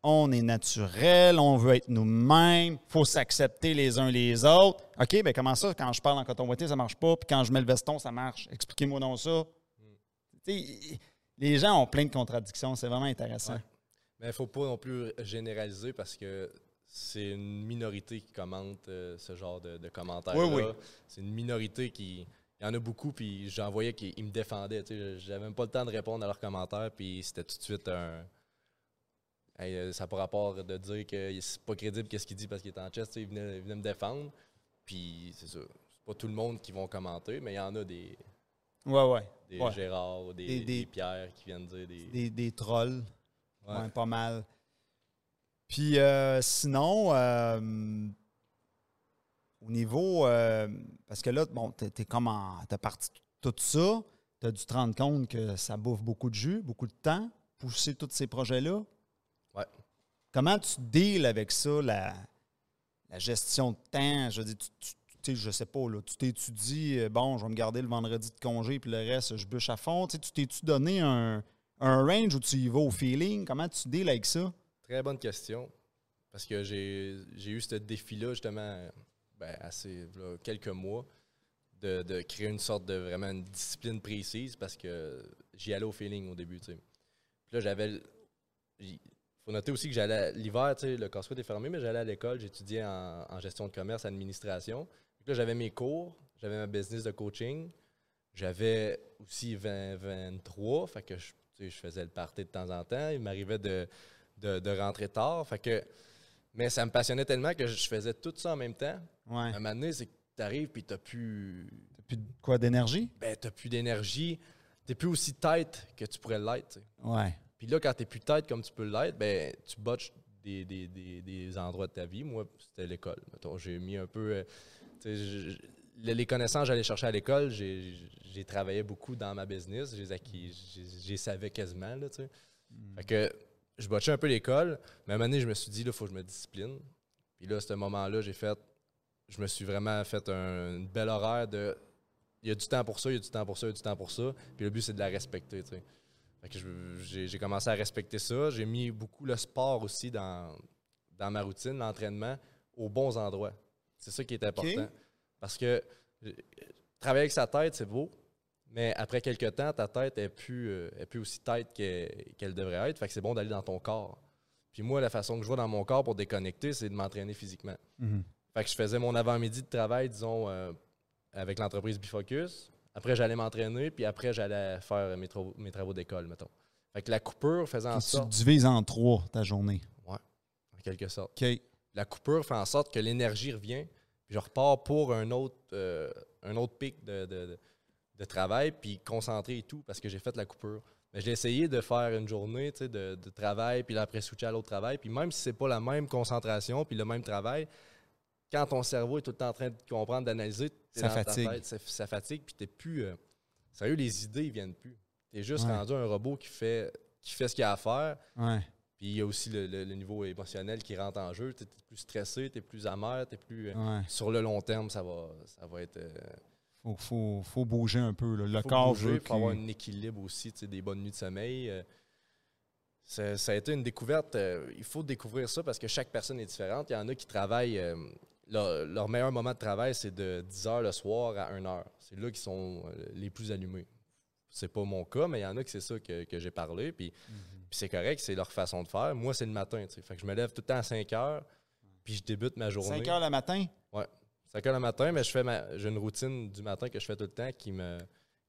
on est naturel, on veut être nous-mêmes, faut s'accepter les uns les autres. OK, ben comment ça, quand je parle en coton ouaté, ça marche pas, puis quand je mets le veston, ça marche? Expliquez-moi donc ça. Les gens ont plein de contradictions, c'est vraiment intéressant. Ouais. Mais il ne faut pas non plus généraliser parce que c'est une minorité qui commente euh, ce genre de, de commentaires-là. Oui, oui. C'est une minorité qui. Il y en a beaucoup, puis j'en voyais qui ils me défendaient. J'avais même pas le temps de répondre à leurs commentaires, puis c'était tout de suite un. Hey, euh, ça n'a pas rapport de dire que c'est pas crédible qu'est-ce qu'il dit parce qu'il est en chest. Il venait, il venait me défendre. Puis c'est ça. C'est pas tout le monde qui vont commenter, mais il y en a des, Ouais, ouais. des Ouais. Gérard, des, Des- des, des- Pierre qui viennent dire des. Des, des trolls. Ouais. Ouais, pas mal. Puis euh, sinon, euh, au niveau. euh, parce que là, bon, t'es t'es comme en. T'as parti tout ça. T'as dû te rendre compte que ça bouffe beaucoup de jus, beaucoup de temps, pousser tous ces projets-là. Ouais. Comment tu deals avec ça, la, la gestion de temps? Je veux dire, tu, tu- tu sais, je sais pas, là, tu t'étudies, euh, bon, je vais me garder le vendredi de congé, puis le reste, je bûche à fond. Tu t'es-tu donné un, un range où tu y vas au feeling? Comment tu deals avec ça? Très bonne question. Parce que j'ai eu ce défi-là, justement, ben, assez, là, quelques mois, de, de créer une sorte de vraiment une discipline précise parce que j'y allais au feeling au début. Puis là, j'avais. Faut noter aussi que j'allais. L'hiver, tu sais, le casse est fermé, mais j'allais à l'école, j'étudiais en, en gestion de commerce, administration. Là, j'avais mes cours, j'avais ma business de coaching, j'avais aussi 20, 23, fait que je, tu sais, je faisais le party de temps en temps. Il m'arrivait de, de, de rentrer tard, fait que. Mais ça me passionnait tellement que je faisais tout ça en même temps. Ouais. À un moment donné, c'est que tu arrives puis tu plus, T'as plus de quoi d'énergie? ben, t'as plus d'énergie. Tu plus aussi tête que tu pourrais l'être. tu sais. Ouais. Puis là, quand tu plus tête comme tu peux l'être, ben, tu botches des, des, des, des endroits de ta vie. Moi, c'était l'école. J'ai mis un peu. euh, je- les connaissances que j'allais chercher à l'école, j'ai j'ai travaillé beaucoup dans ma business. Les acquis, j'ai- j'ai savais quasiment. Là, sais. Fait que je botchais un peu l'école, mais à un moment donné, je me suis dit, il faut que je me discipline. Puis là, à ce moment-là, j'ai fait. Je me suis vraiment fait un, une belle horaire de. Il y a du temps pour ça, il y a du temps pour ça, il y a du temps pour ça. Puis le but, c'est de la respecter. tu j'ai commencé à respecter ça. J'ai mis beaucoup le sport aussi dans, dans ma routine, l'entraînement, aux bons endroits. C'est ça qui est important. Parce que euh, travailler avec sa tête, c'est beau, mais après quelques temps, ta tête est plus, euh, est plus aussi tête qu'elle qu'elle devrait être. Fait que c'est bon d'aller dans ton corps. Puis moi, la façon que je vois dans mon corps pour déconnecter, c'est de m'entraîner physiquement. Mhm. Fait que je faisais mon avant-midi de travail, disons, euh, avec l'entreprise Bifocus. Après, j'allais m'entraîner, puis après, j'allais faire mes, travaux- mes travaux d'école, mettons. Fait que la coupure faisait en Puis tu sorte, divises en trois ta journée. en quelque sorte, OK. la coupure fait en sorte que l'énergie revient, puis je repars pour un autre, euh, un autre pic de, de- de- de travail, puis concentré et tout, parce que j'ai fait la coupure. Mais j'ai essayé de faire une journée tu sais, de, de travail, puis là, après switcher à l'autre travail, puis même si c'est pas la même concentration, puis le même travail, quand ton cerveau est tout le temps en train de comprendre, d'analyser, t'es Ça fatigue. tête, ça, ça fatigue, puis t'es plus... euh, sérieux, les idées, ils viennent plus. T'es juste Ouais. rendu un robot qui fait, qui fait ce qu'il a à faire, Ouais. puis il y a aussi le, le- le niveau émotionnel qui rentre en jeu. Tu es plus stressé, tu es plus amer, tu es plus. euh, Ouais. Sur le long terme, ça va, ça va être. euh, Faut, faut, faut bouger un peu. là. Le faut corps bouger, veut faut avoir un équilibre aussi, des bonnes nuits de sommeil. euh, ça, ça a été une découverte. il faut découvrir ça parce que chaque personne est différente. Il y en a qui travaillent. Leur, leur meilleur moment de travail, c'est de 10 h le soir à 1 h. C'est là qu'ils sont euh, les plus allumés. C'est pas mon cas, mais il y en a que c'est ça que, que j'ai parlé. Puis, Mhm. puis c'est correct, c'est leur façon de faire. Moi, c'est le matin. Fait que je me lève tout le temps à 5 h, puis je débute ma journée. 5 heures le matin? 5 heures le matin, mais je fais ma, j'ai une routine du matin que je fais tout le temps qui me,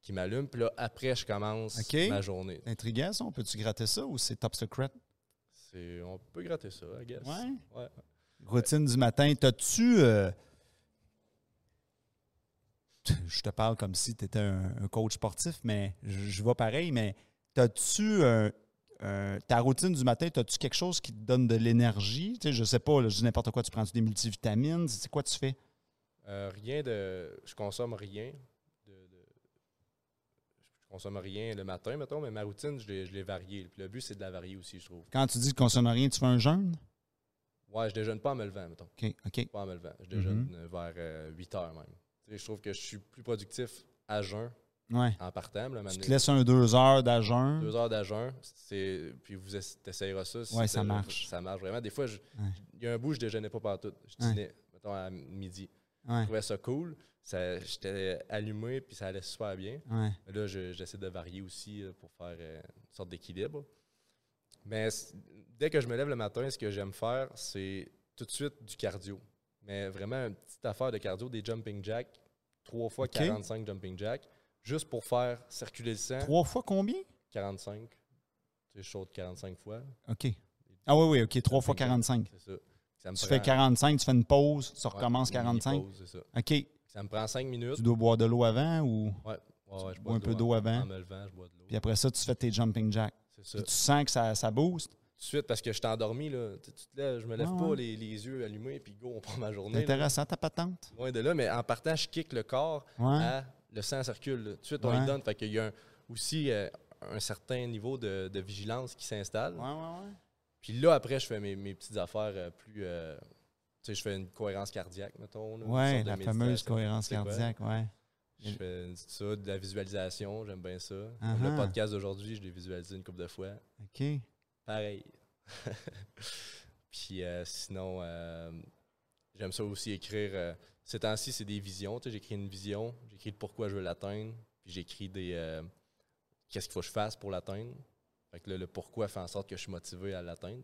qui m'allume. Puis là, après, je commence ma journée. Intriguant, ça. On peut-tu gratter ça ou c'est top secret? C'est, on peut gratter ça, I guess. Ouais. Ouais. Routine du matin. T'as-tu. euh, Je te parle comme si tu étais un, un coach sportif, mais je, je vois pareil, mais t'as-tu. ta routine du matin, as-tu quelque chose qui te donne de l'énergie? Tu sais, je sais pas, là, je dis n'importe quoi, tu prends-tu des multivitamines? C'est quoi tu fais? Euh, rien de. Je consomme rien. De, de- je consomme rien le matin, mettons, mais ma routine, je l'ai, variée. Le but, c'est de la varier aussi, je trouve. Quand tu dis que tu consommes rien, tu fais un jeûne? Ouais, je déjeune pas en me levant, mettons. OK, OK. Pas en me levant. Je déjeune Mhm. euh, vers euh, 8 heures même. Je trouve que je suis plus productif à jeun Ouais. en partant. là, Tu te laisses un deux heures d'agent. Deux heures d'agent, puis vous essayeras ça. si Ouais, ça marche. Ça marche vraiment. Des fois, je- Ouais. il y a un bout, je déjeunais pas partout. Je dînais, mettons, à midi. Je trouvais ça cool. Ça- J'étais allumé, puis ça allait super bien. Là, je- j'essaie de varier aussi euh, pour faire euh, une sorte d'équilibre. Mais dès que je me lève le matin, ce que j'aime faire, c'est tout de suite du cardio. Mais vraiment, une petite affaire de cardio, des jumping jacks, trois fois OK. 45 jumping jacks, juste pour faire circuler le sang. Trois fois combien? 45. Tu sais, je saute 45 fois. OK. Ah oui, oui, OK. Trois fois Jumping jack, 45. C'est ça. Ça me Tu prend- fais 45, tu fais une pause, tu ouais, recommences mini 45. pause, c'est ça. OK. Ça me prend 5 minutes. Tu dois boire de l'eau avant ou. Ouais, ouais, ouais, je bois un de peu d'eau avant? En me levant, je bois de l'eau. Puis après ça, tu fais tes jumping jacks. Ça. Tu sens que ça, ça booste. Tout de suite, parce que je suis endormi, là. Tu, tu te lèves, je me lève Ah pas ouais. les, les yeux allumés, puis go, on prend ma journée. là. intéressant ta patente. Loin de là, mais en partant, je kick le corps Ouais. à le sang circule. là. Tout de suite, on y donne. Fait qu'il y a un- aussi euh, un certain niveau de, de vigilance qui s'installe. Ouais, ouais, ouais. Puis là, après, je fais mes, mes petites affaires euh, plus. euh, tu sais, je fais une cohérence cardiaque, mettons. de la fameuse cohérence cardiaque, ouais. Je fais ça, de la visualisation, j'aime bien ça. Ah Le podcast d'aujourd'hui, je l'ai visualisé une couple de fois. OK. Pareil. Puis euh, sinon, euh, j'aime ça aussi écrire. euh, ces temps-ci, c'est des visions. J'écris une vision, j'écris le pourquoi je veux l'atteindre, puis j'écris des qu'est-ce qu'il faut que je fasse pour l'atteindre. Fait que là, le pourquoi fait en sorte que je suis motivé à l'atteindre.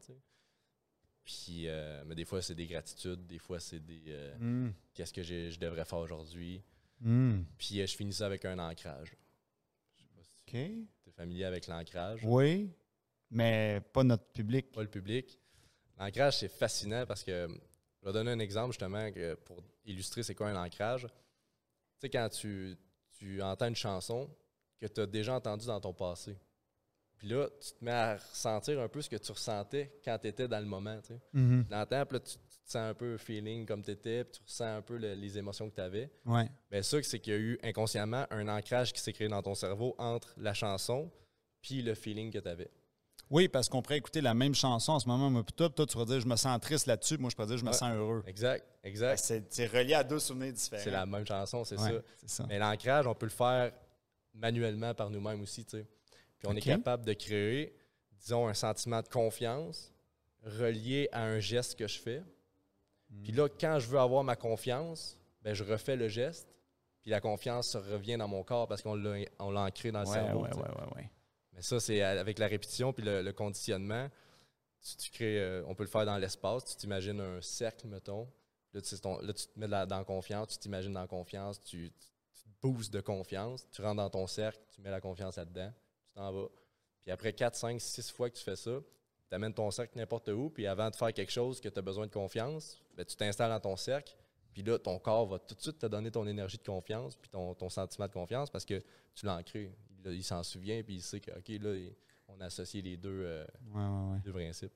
Puis, euh, mais des fois, c'est des gratitudes, des fois, c'est des Hmm. qu'est-ce que je devrais faire aujourd'hui. Hmm. Puis, euh, je finis ça avec un ancrage. Je sais pas si tu es familier avec l'ancrage? Oui, mais pas notre public. pas le public. L'ancrage, c'est fascinant parce que je vais donner un exemple justement que pour illustrer c'est quoi un ancrage. Tu sais, quand tu, tu entends une chanson que tu as déjà entendue dans ton passé, puis là, tu te mets à ressentir un peu ce que tu ressentais quand tu étais dans le moment. Tu sais. Mhm. L'entends, puis là, tu te sens un peu feeling comme tu étais, puis tu ressens un peu le- les émotions que tu avais. Ouais. Bien, ça, c'est qu'il y a eu inconsciemment un ancrage qui s'est créé dans ton cerveau entre la chanson puis le feeling que tu avais. Oui, parce qu'on pourrait écouter la même chanson en ce moment, puis toi, toi, tu vas dire je me sens triste là-dessus, moi je pourrais dire je me Ouais. sens heureux. Exact, exact. C'est c'est relié à deux souvenirs différents. C'est la même chanson, c'est Ouais, ça. Mais l'ancrage, on peut le faire manuellement par nous-mêmes aussi, tu sais. Puis on est capable de créer, disons, un sentiment de confiance relié à un geste que je fais. Hmm. Puis là, quand je veux avoir ma confiance, ben, je refais le geste, puis la confiance revient dans mon corps parce qu'on l'a on l'a ancré dans le Ouais, cerveau. ouais, ouais. Mais ça, c'est avec la répétition puis le, le conditionnement. Tu, tu crées, euh, on peut le faire dans l'espace. Tu t'imagines un cercle, mettons. Là, tu, c'est ton- là, tu te mets la- dans confiance, tu t'imagines dans confiance, tu, tu, tu te boostes de confiance, tu rentres dans ton cercle, tu mets la confiance là-dedans, tu t'en vas. Puis après 4, 5, 6 fois que tu fais ça, tu amènes ton cercle n'importe où, puis avant de faire quelque chose que tu as besoin de confiance, ben, tu t'installes dans ton cercle, puis là, ton corps va tout de suite te donner ton énergie de confiance, puis ton, ton sentiment de confiance, parce que tu l'as ancré. Il, il s'en souvient, puis il sait que, OK, là, il- on a associé les deux, euh, Ouais, ouais, ouais. deux principes.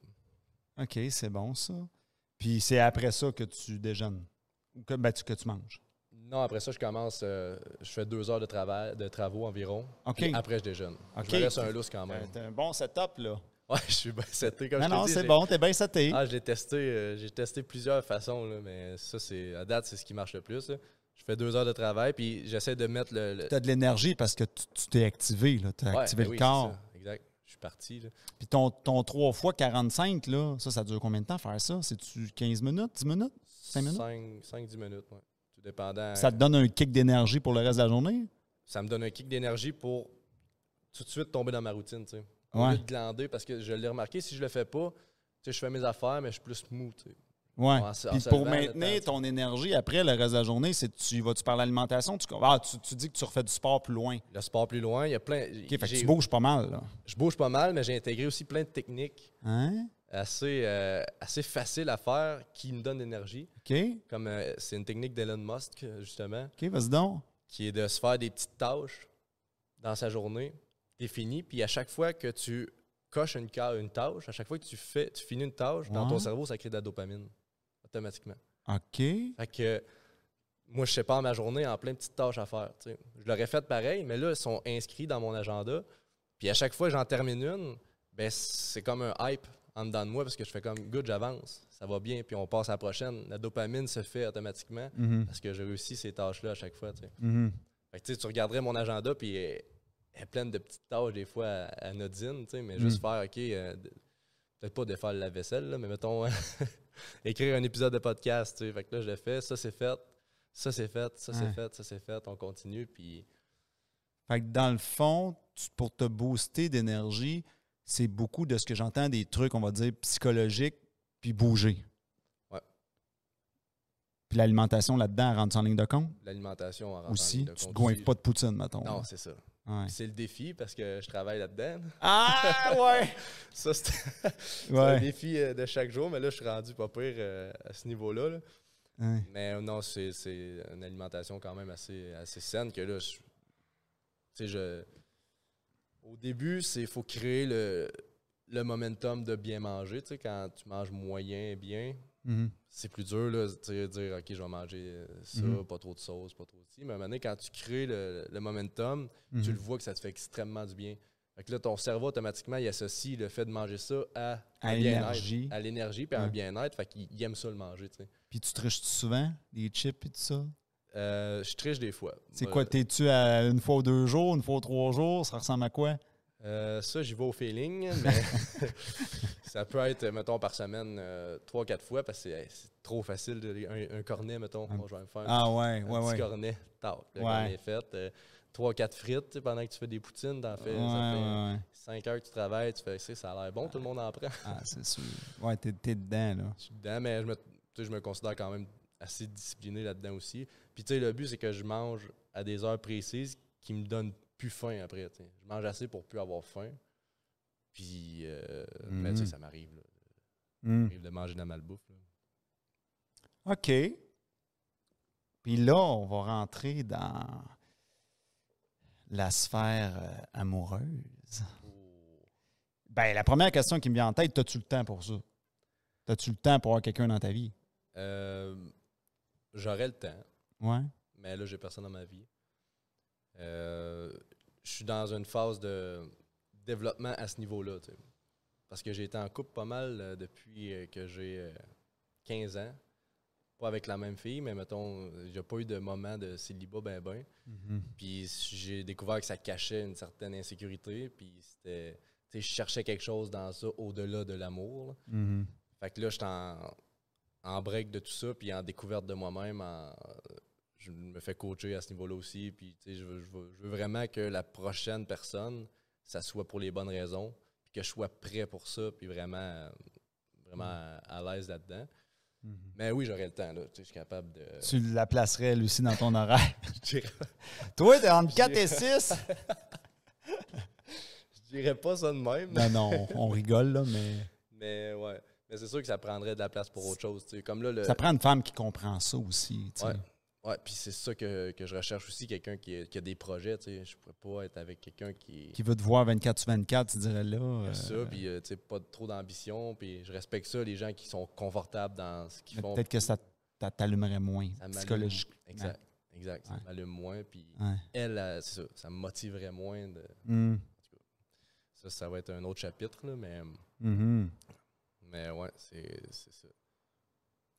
OK, c'est bon ça. Puis c'est après ça que tu déjeunes. Ou que, ben, tu, que tu manges? Non, après ça, je commence, euh, je fais deux heures de, travail, de travaux environ. OK. puis après, je déjeune. Je me laisse un lousse quand même. T'as un bon setup, là. Ouais, je suis bien seté. Comme Non, je non, dit, c'est j'ai- bon, t'es bien seté. Ah, je l'ai testé. euh, j'ai testé plusieurs façons, là, mais ça, c'est à date, c'est ce qui marche le plus. là. Je fais deux heures de travail, puis j'essaie de mettre le. le- T'as de l'énergie parce que tu tu t'es activé, là. T'as Ouais, activé ben le oui, corps. ça, Exact. Je suis parti. là. Puis ton, ton 3 fois 45, là, ça, ça dure combien de temps faire ça? C'est-tu 15 minutes, 10 minutes? Cinq minutes? 5-10 minutes, ouais. Tout dépendant. Ça te donne un kick d'énergie pour le reste de la journée? ça me donne un kick d'énergie pour tout de suite tomber dans ma routine, tu sais. Au Ouais. lieu de glander, parce que je l'ai remarqué, si je le fais pas, je fais mes affaires, mais je suis plus mou. Ouais. En en pour maintenir ton énergie après le reste de la journée, c'est tu vas-tu par l'alimentation? Tu, ah, tu, tu dis que tu refais du sport plus loin. Le sport plus loin, il y a plein. OK, fait que tu bouges pas mal, là. Je bouge pas mal, mais j'ai intégré aussi plein de techniques Hein? assez, euh, assez faciles à faire qui me donnent l'énergie. OK? Comme euh, c'est une technique d'Elon Musk, justement, OK, vas-y donc. qui est de se faire des petites tâches dans sa journée définies. Puis à chaque fois que tu coches une, une tâche, à chaque fois que tu fais, tu finis une tâche, dans ton cerveau, ça crée de la dopamine automatiquement. OK. Fait que moi, je sépare ma journée en plein de petites tâches à faire. tu sais. Je l'aurais fait pareil, mais là, ils sont inscrits dans mon agenda. Puis à chaque fois que j'en termine une, ben c'est comme un hype en dedans de moi parce que je fais comme good, j'avance, ça va bien, puis on passe à la prochaine. La dopamine se fait automatiquement Mhm. parce que j'ai réussi ces tâches-là à chaque fois. tu sais. Mhm. Fait que, tu regarderais mon agenda, puis est pleine de petites tâches, des fois à- anodines, tu sais, mais juste Mm. faire, OK, euh, peut-être pas de faire la vaisselle, là, mais mettons, écrire un épisode de podcast, tu sais. Fait que là, je le fais, ça c'est fait, ça c'est fait, ça c'est fait, ça c'est fait, on continue, puis Fait que dans le fond, tu- pour te booster d'énergie, c'est beaucoup de ce que j'entends des trucs, on va dire, psychologiques, puis bouger. Ouais. Puis l'alimentation là-dedans, elle rentre en ligne de compte? L'alimentation en aussi. ligne de Tu te compte goinfres aussi. pas de poutine, mettons. Non, c'est ça. Ouais. C'est le défi parce que je travaille là-dedans. Ah, ouais! Ça, c'est c'est un ouais. défi euh, de chaque jour, mais là, je suis rendu pas pire euh, à ce niveau-là. là. Ouais. Mais euh, non, c'est c'est une alimentation quand même assez, assez saine que là, je, je, au début, il faut créer le, le momentum de bien manger. Tu sais, quand tu manges moyen, bien, Mhm. C'est plus dur là, tu de dire OK, je vais manger euh, ça, Mhm. pas trop de sauce, pas trop de ci. Mais à un moment donné, quand tu crées le, le momentum, tu Mhm. le vois que ça te fait extrêmement du bien. Fait que là, ton cerveau, automatiquement, il associe le fait de manger ça à, À l'énergie. à l'énergie puis à un bien-être. Fait qu'il il aime ça le manger, tu sais. Puis tu triches souvent, des chips et tout ça? Euh, je triche des fois. C'est quoi, t'es-tu à une fois ou deux jours, une fois ou trois jours? Ça ressemble à quoi? Euh, ça, j'y vais au feeling, mais ça peut être, mettons, par semaine, euh, trois, quatre fois, parce que c'est c'est trop facile. De, un, un cornet, mettons, Un- Bon, je vais me faire Ah ouais, un ouais, petit ouais. cornet. Tac, le cornet est fait. euh, trois, quatre frites, tu sais, pendant que tu fais des poutines, t'en fais, Ouais, ça fait ouais, ouais. cinq heures que tu travailles, tu fais, ça, ça a l'air bon, tout le monde en prend. Ah, c'est sûr. Ouais, t'es, dedans, là. Je suis dedans, mais je me, je me considère quand même assez discipliné là-dedans aussi. Puis, tu sais, le but, c'est que je mange à des heures précises qui me donnent plus faim après. Je mange assez pour plus avoir faim. Puis, euh, mais tu sais, Mhm. ça m'arrive. là. Ça m'arrive de manger de la malbouffe. là. OK. Puis là, on va rentrer dans la sphère euh, amoureuse. Ben, la première question qui me vient en tête, as-tu le temps pour ça? As-tu le temps pour avoir quelqu'un dans ta vie? Euh, J'aurais le temps, Ouais. mais là, j'ai personne dans ma vie. Euh, je suis dans une phase de développement à ce niveau-là. Parce que j'ai été en couple pas mal euh, depuis euh, que j'ai euh, 15 ans. Pas avec la même fille, mais mettons, a pas eu de moment de célibat ben ben. Mhm. Puis j'ai découvert que ça cachait une certaine insécurité. Puis c'était. Tu sais, je cherchais quelque chose dans ça au-delà de l'amour. Mhm. Fait que là, j'étais en, en break de tout ça, puis en découverte de moi-même. en- je me fais coacher à ce niveau-là aussi. Puis, tu sais, je veux, je veux- je veux vraiment que la prochaine personne, ça soit pour les bonnes raisons, puis que je sois prêt pour ça, puis vraiment, vraiment à, à l'aise là-dedans. Mhm. Mais oui, j'aurais le temps, là. Tu sais, je suis capable de. Tu la placerais, elle aussi, dans ton horaire. Toi, t'es entre 4 et 6? je dirais pas ça de même. non, non, on rigole, là, mais Mais ouais. Mais c'est sûr que ça prendrait de la place pour autre chose. tu sais. Comme là, le, ça prend une femme qui comprend ça aussi. tu sais. Ouais. Ouais, puis c'est ça que, que je recherche aussi, quelqu'un qui, a- qui a des projets, tu sais. Je pourrais pas être avec quelqu'un qui, Qui veut te voir 24 sur 24, tu dirais là. euh, ça, puis euh, tu sais, pas trop d'ambition, puis je respecte ça, les gens qui sont confortables dans ce qu'ils font. Peut-être que ça t'a- t'allumerait moins, Ça psychologiquement. Exact, exact. Ça m'allume moins, puis Ouais. elle, c'est ça, ça me motiverait moins. De... Mhm. Ça, ça va être un autre chapitre, là, mais, Mhm. mais ouais, c'est c'est ça.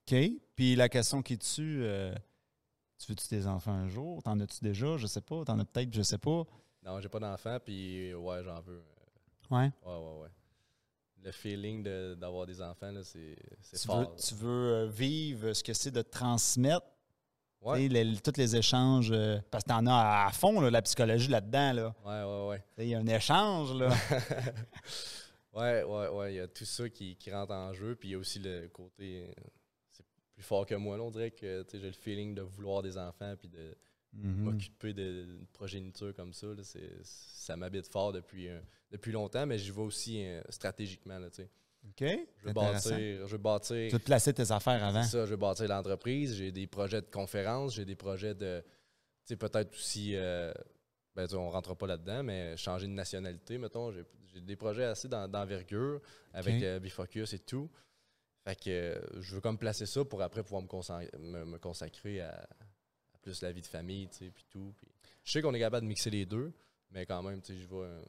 OK. Puis la question qui tue, euh, tu veux-tu des enfants un jour? T'en as-tu déjà? Je sais pas. T'en as peut-être, je sais pas. Non, j'ai pas d'enfant, puis ouais, j'en veux. Ouais. Ouais, ouais, ouais. Le feeling de- d'avoir des enfants, là, c'est Tu fort. veux, là. tu veux euh, vivre ce que c'est de transmettre Ouais. tu les- tous les échanges. euh, parce que t'en as à fond, là, la psychologie là-dedans. Là. Ouais, ouais, ouais. Tu Il y a un échange. Là. ouais, ouais, ouais. Il y a tout ça qui, qui rentre en jeu. Puis il y a aussi le côté euh, plus fort que moi. là. on dirait que j'ai le feeling de vouloir des enfants puis de Mhm. m'occuper de- d'une progéniture comme ça. là. Ça m'habite fort depuis, euh, depuis longtemps, mais j'y vais aussi euh, stratégiquement. Là. OK. je veux bâtir, je veux bâtir Tu as placé tes affaires avant? c'est ça, je veux bâtir l'entreprise. J'ai des projets de conférences, j'ai des projets de. Tu sais, peut-être aussi. euh, ben, on rentre pas là-dedans, mais changer de nationalité, mettons. J'ai des projets assez d'en- d'envergure avec Ok. euh, Bifocus et tout. Fait que euh, je veux comme placer ça pour après pouvoir me, consacrer, me, me consacrer à, à plus la vie de famille, tu sais, puis tout. Je sais qu'on est capable de mixer les deux, mais quand même, tu sais, je vais euh,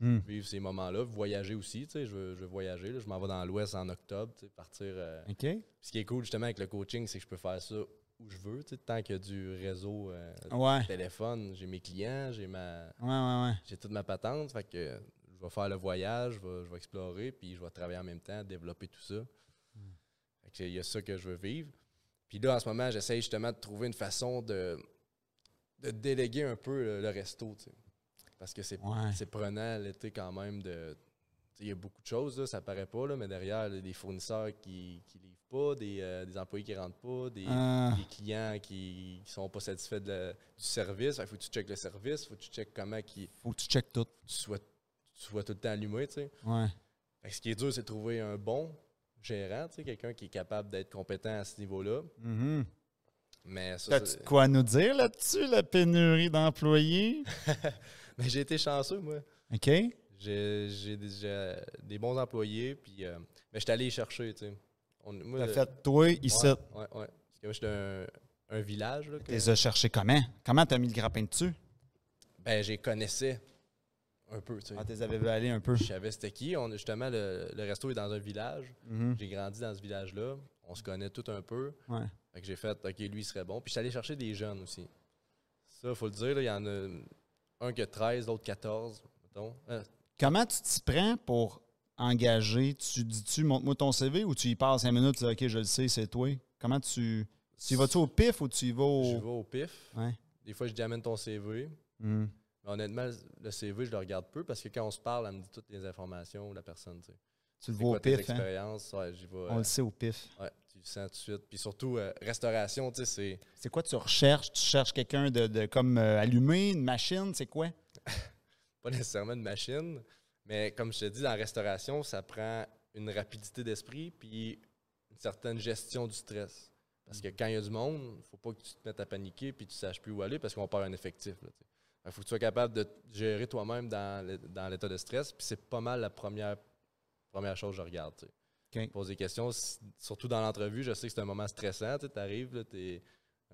Hmm. vivre ces moments-là, voyager aussi, tu sais, je veux, je veux voyager. là. Je m'en vais dans l'Ouest en octobre, tu sais, partir. euh, OK. ce qui est cool justement avec le coaching, c'est que je peux faire ça où je veux, tu sais, tant qu'il y a du réseau euh, Ouais. téléphone, j'ai mes clients, j'ai ma Ouais, ouais, ouais. j'ai toute ma patente, fait que je vais faire le voyage, je vais, je vais explorer, puis je vais travailler en même temps, développer tout ça. Que il y a ça que je veux vivre. Puis là, en ce moment, j'essaye justement de trouver une façon de, de déléguer un peu le, le resto. Parce que c'est Ouais. prenant l'été quand même de. Il y a beaucoup de choses, là, ça paraît pas, là, mais derrière, là, des fournisseurs qui ne livrent pas, des, euh, des employés qui rentrent pas, des, Ah. des clients qui ne sont pas satisfaits de la- du service. Il faut que tu checkes le service, il faut que tu checkes comment qui, Faut que tu checkes tout. tu sois, tu sois tout le temps allumé. tu sais. Ouais. Fait que ce qui est dur, c'est de trouver un bon gérant, tu sais, quelqu'un qui est capable d'être compétent à ce niveau-là. Mhm. Mais ça, de quoi nous dire là-dessus, la pénurie d'employés? mais j'ai été chanceux, moi. OK. J'ai des, des bons employés, puis euh, mais j'étais allé les chercher, tu sais. On- moi, T'as le- fait toi ici. Ouais, ouais, ouais. Parce que moi, j'étais un, un village. Là, que- Tu les as cherchés comment? Comment t'as mis le grappin dessus? ben, j'ai connaissais un peu, tu sais. Ah, tu les avais vu aller un peu. Je savais c'était qui. On, justement, le, le resto est dans un village. Mhm. J'ai grandi dans ce village-là. On se connaît tout un peu. Ouais. Fait que j'ai fait, OK, lui, il serait bon. Puis je suis allé chercher des jeunes aussi. Ça, il faut le dire, il y en a un qui a 13, l'autre 14. mettons. Euh, Comment tu t'y prends pour engager? Tu dis-tu, montre-moi ton CV ou tu y passes cinq minutes, tu dis, OK, je le sais, c'est toi? Comment tu. Tu y vas-tu au pif ou tu y vas Je au. vais au pif. Ouais. Des fois, je dis amène ton CV. Mhm. Honnêtement, le CV, je le regarde peu parce que quand on se parle, elle me dit toutes les informations de la personne. tu sais. Tu le vois quoi au pif, hein? Ouais, vais. On euh, le sait au pif. ouais, tu le sens tout de suite. Puis surtout, euh, restauration, tu sais, c'est. C'est quoi tu recherches? Tu cherches quelqu'un de, de comme euh, allumé, une machine, c'est quoi? pas nécessairement une machine, mais comme je te dis, dans la restauration, ça prend une rapidité d'esprit puis une certaine gestion du stress. Parce que quand il y a du monde, il ne faut pas que tu te mettes à paniquer puis tu ne saches plus où aller parce qu'on perd un effectif. Il faut que tu sois capable de gérer toi-même dans l'état de stress. Puis c'est pas mal la première, première chose que je regarde. tu sais. OK. Je pose des questions, surtout dans l'entrevue. Je sais que c'est un moment stressant. Tu arrives, tu es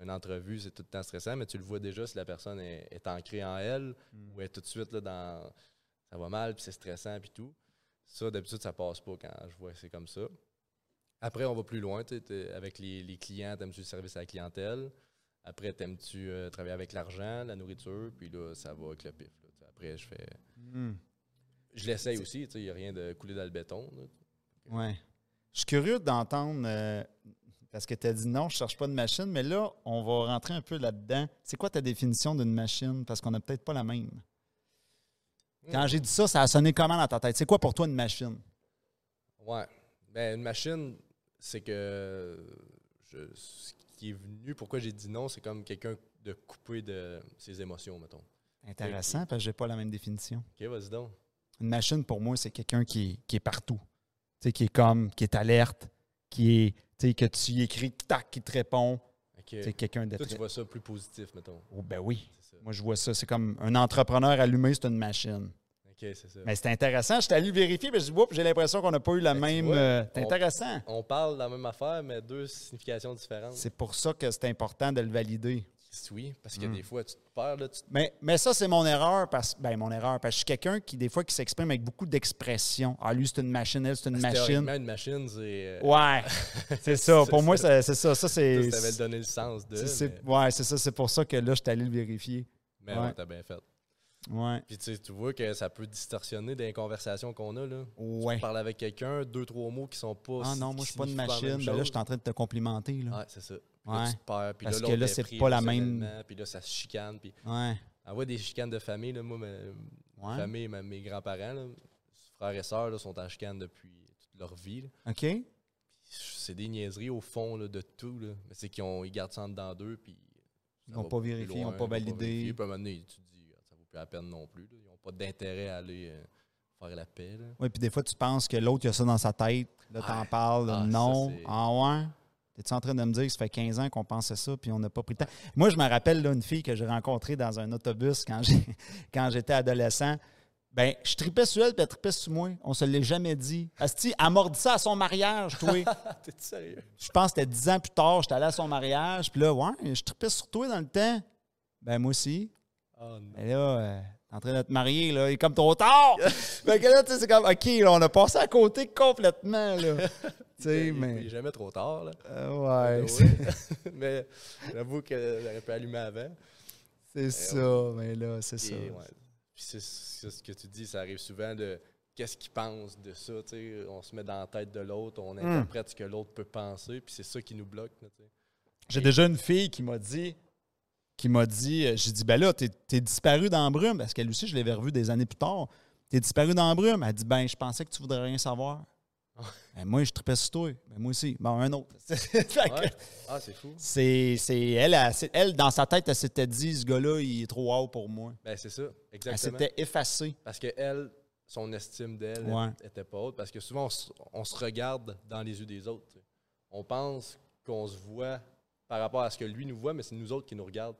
une entrevue, c'est tout le temps stressant, mais tu le vois déjà si la personne est, est ancrée en elle ou est tout de suite là, dans ça va mal, puis c'est stressant, puis tout. Ça, d'habitude, ça passe pas quand je vois que c'est comme ça. Après, on va plus loin. tu Avec les, les clients, t'aimes-tu le service à la clientèle? Après, t'aimes-tu euh, travailler avec l'argent, la nourriture? Puis là, ça va avec le pif. là. Après, je fais. Mhm. Je l'essaye aussi, il n'y a rien de coulé dans le béton. là. Ouais. Je suis curieux d'entendre, euh, parce que tu as dit non, je cherche pas de machine, mais là, on va rentrer un peu là-dedans. C'est quoi ta définition d'une machine? Parce qu'on n'a peut-être pas la même. Quand Hmm. j'ai dit ça, ça a sonné comment dans ta tête? C'est quoi pour toi une machine? Ouais. Ben, une machine, c'est que je- qui est venu, pourquoi j'ai dit non, c'est comme quelqu'un de coupé de ses émotions, mettons. Intéressant, parce que j'ai pas la même définition. Ok, vas-y donc. Une machine, pour moi, c'est quelqu'un qui est, qui est partout. Tu sais, qui est comme, qui est alerte, qui est, tu sais, que tu y écris, tac, qui te répond. C'est quelqu'un de Toi, tu vois ça plus positif, mettons. Oh, ben oui. Moi, je vois ça. C'est comme un entrepreneur allumé, c'est une machine. Ok, c'est ça. Mais c'est intéressant. Je suis allé vérifier, mais je dis, Oups, j'ai l'impression qu'on n'a pas eu la Ben, même. euh, c'est on- intéressant. On parle de la même affaire, mais deux significations différentes. C'est pour ça que c'est important de le valider. Oui, parce que Mm. des fois, tu te perds, là, tu te- Mais, mais ça, c'est mon erreur. Parce, ben, mon erreur, parce que je suis quelqu'un qui, des fois, qui s'exprime avec beaucoup d'expression. Ah, lui, c'est une machine, elle, c'est une parce que machine. une machine, c'est. euh, Ouais, c'est ça. Pour moi, c'est ça. Ça, c'est. ça, avait donné le sens de. Mais, Ouais, c'est ça. C'est pour ça que là, je suis allé le vérifier. mais ouais. ouais, t'as bien fait. Ouais. Puis tu vois que ça peut distorsionner des conversations qu'on a, là. Ouais. Tu parles avec quelqu'un, deux, trois mots qui sont pas. Ah non, moi, je suis pas une machine. Ben là, je suis en train de te complimenter. Là. Ouais, c'est ça. Puis là, Ouais. tu te perds. Puis Parce là, que là, est c'est pas la même- Puis là, ça se chicane. Puis Ouais. on voit des chicanes de famille, là. Moi, ma, Ouais. famille, ma- mes grands-parents, frères et sœurs, sont en chicane depuis toute leur vie. là. OK. C'est des niaiseries au fond là, de tout. Là. Mais c'est qu'ils ont- ils gardent ça en dedans d'eux. Puis Ils n'ont pas vérifié, ils n'ont pas validé. Puis à un moment donné, tu te dis, ah, plus la peine non plus. là. Ils n'ont pas d'intérêt à aller euh, faire la paix. Là. Oui, puis des fois, tu penses que l'autre, il a ça dans sa tête. Là, t'en Ouais. parles. Ah, non. c'est- Ah ouais? T'es-tu en train de me dire que ça fait 15 ans qu'on pensait ça, puis on n'a pas pris le temps? Moi, je me rappelle là, une fille que j'ai rencontrée dans un autobus quand j'ai- quand j'étais adolescent. Ben, je tripais sur elle, puis elle tripait sur moi. On se l'est jamais dit. Asti, elle m'a dit ça à son mariage, toi. T'es sérieux? je pense que c'était 10 ans plus tard, j'étais allé à son mariage, puis là, ouais, je tripais sur toi dans le temps. Ben, moi aussi. Ah non. Mais là, euh, t'es en train de te marier, là, il est comme trop tard. fait que là, tu sais, c'est comme, OK, là, on a passé à côté complètement, là. tu sais, Il- Il mais. n'est jamais trop tard. Là. Euh, ouais, mais j'avoue qu'elle aurait pu allumer avant. c'est ça, mais là, c'est ça. Ouais. Puis c'est ce que tu dis, ça arrive souvent de qu'est-ce qu'il pense de ça. tu sais. On se met dans la tête de l'autre, on Hmm. interprète ce que l'autre peut penser, puis c'est ça qui nous bloque. J'ai déjà une fille qui m'a dit, qui m'a dit, euh, j'ai dit, ben là, t'es, t'es disparu dans la brume, parce qu'elle aussi, je l'avais revue des années plus tard. T'es disparu dans la brume. Elle dit, ben, je pensais que tu voudrais rien savoir. Ben, moi, je tripais sur toi. Ben, moi aussi. Bon, un autre. Ouais. Ah, c'est fou. c'est, elle, elle, elle, dans sa tête, elle s'était dit, ce gars-là, il est trop haut pour moi. Ben, c'est ça, Elle exactement. s'était effacée. Parce que elle, son estime d'elle Ouais. était pas haute. Parce que souvent, on, se- on se regarde dans les yeux des autres. On pense qu'on se voit par rapport à ce que lui nous voit, mais c'est nous autres qui nous regardent.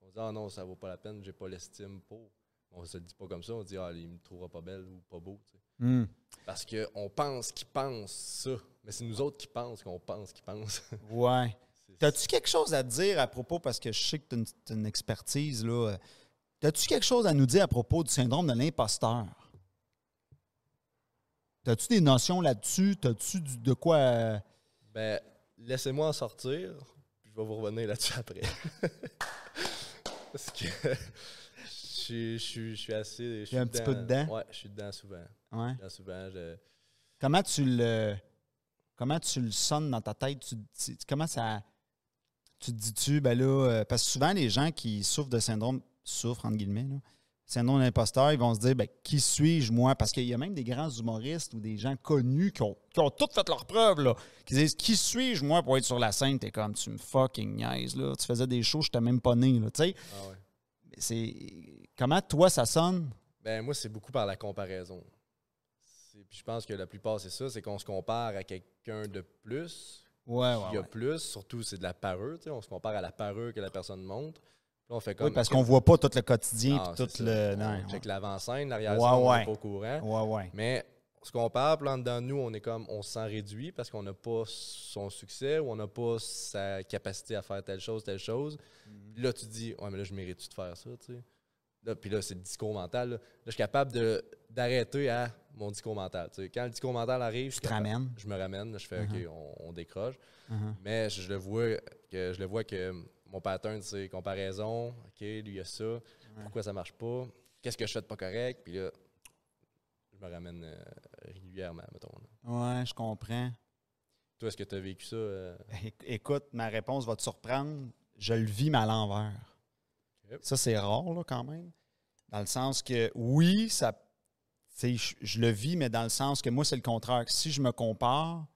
On se dit, ah non, ça vaut pas la peine, j'ai pas l'estime pour. On se le dit pas comme ça, on se dit, ah, il me trouvera pas belle ou pas beau. Hmm. Parce qu'on pense qu'il pense ça. Mais c'est nous autres qui pensent qu'on pense qu'il pense. Ouais. T'as-tu quelque chose à dire à propos, parce que je sais que tu as une, t'as une expertise, là. euh, T'as-tu quelque chose à nous dire à propos du syndrome de l'imposteur? T'as-tu des notions là-dessus? T'as-tu de quoi. euh, Ben, laissez-moi en sortir, vais vous revenir là-dessus après. Parce que je suis- je suis je suis assez. Je T'es un suis petit peu dedans? Ouais, je suis dedans souvent. Ouais. Dedans souvent. je- Comment tu le. Comment tu le sonnes dans ta tête? Tu, tu- comment ça. Tu te dis-tu, ben là. euh, parce que souvent, les gens qui souffrent de syndrome. souffrent, entre guillemets, là, syndrome de l'imposteur, ils vont se dire, ben, qui suis-je, moi? Parce qu'il y a même des grands humoristes ou des gens connus qui ont, qui ont toutes fait leurs preuves, là, qui disent, qui suis-je, moi, pour être sur la scène? T'es comme, tu me fucking niaises, là. Tu faisais des shows, je t'ai même pas né, là, tu sais. Ah ouais. C'est. Comment, toi, ça sonne? Ben, moi, c'est beaucoup par la comparaison. C'est- Puis je pense que la plupart, c'est ça, c'est qu'on se compare à quelqu'un de plus, Ouais, qui a plus. Surtout, c'est de la parure. tu sais, On se compare à la parure que la personne montre. Là, on fait comme. Oui, parce qu'on voit pas tout le quotidien puis tout le. On l'avant-scène, l'arrière-scène, Ouais, on ouais. n'est pas au courant. Mais on se compare, puis là, en dedans de nous, on est comme, on se sent réduit parce qu'on n'a pas son succès ou on n'a pas sa capacité à faire telle chose, telle chose. Mhm. Puis là, tu te dis, ouais, mais là, je mérite-tu de faire ça, tu sais? Là, puis là, c'est le discours mental. Là, Là, je suis capable d'arrêter à mon discours mental. tu sais. Quand le discours mental arrive, je, capable- ramènes? je me ramène, je fais, Mhm. OK, on, on décroche. Mhm. Mais je, je le vois que je le vois que mon pattern, c'est comparaison. OK, lui, il a ça. Pourquoi ça marche pas? Qu'est-ce que je fais de pas correct? Puis là, je me ramène euh, régulièrement, mettons. là. Ouais, je comprends. Toi, est-ce que tu as vécu ça? euh? É- Écoute, ma réponse va te surprendre. Je le vis, mais à l'envers. Ça, c'est rare, là, quand même. Dans le sens que, oui, ça. tu sais, Je, je le vis, mais dans le sens que moi, c'est le contraire. Si je me compare,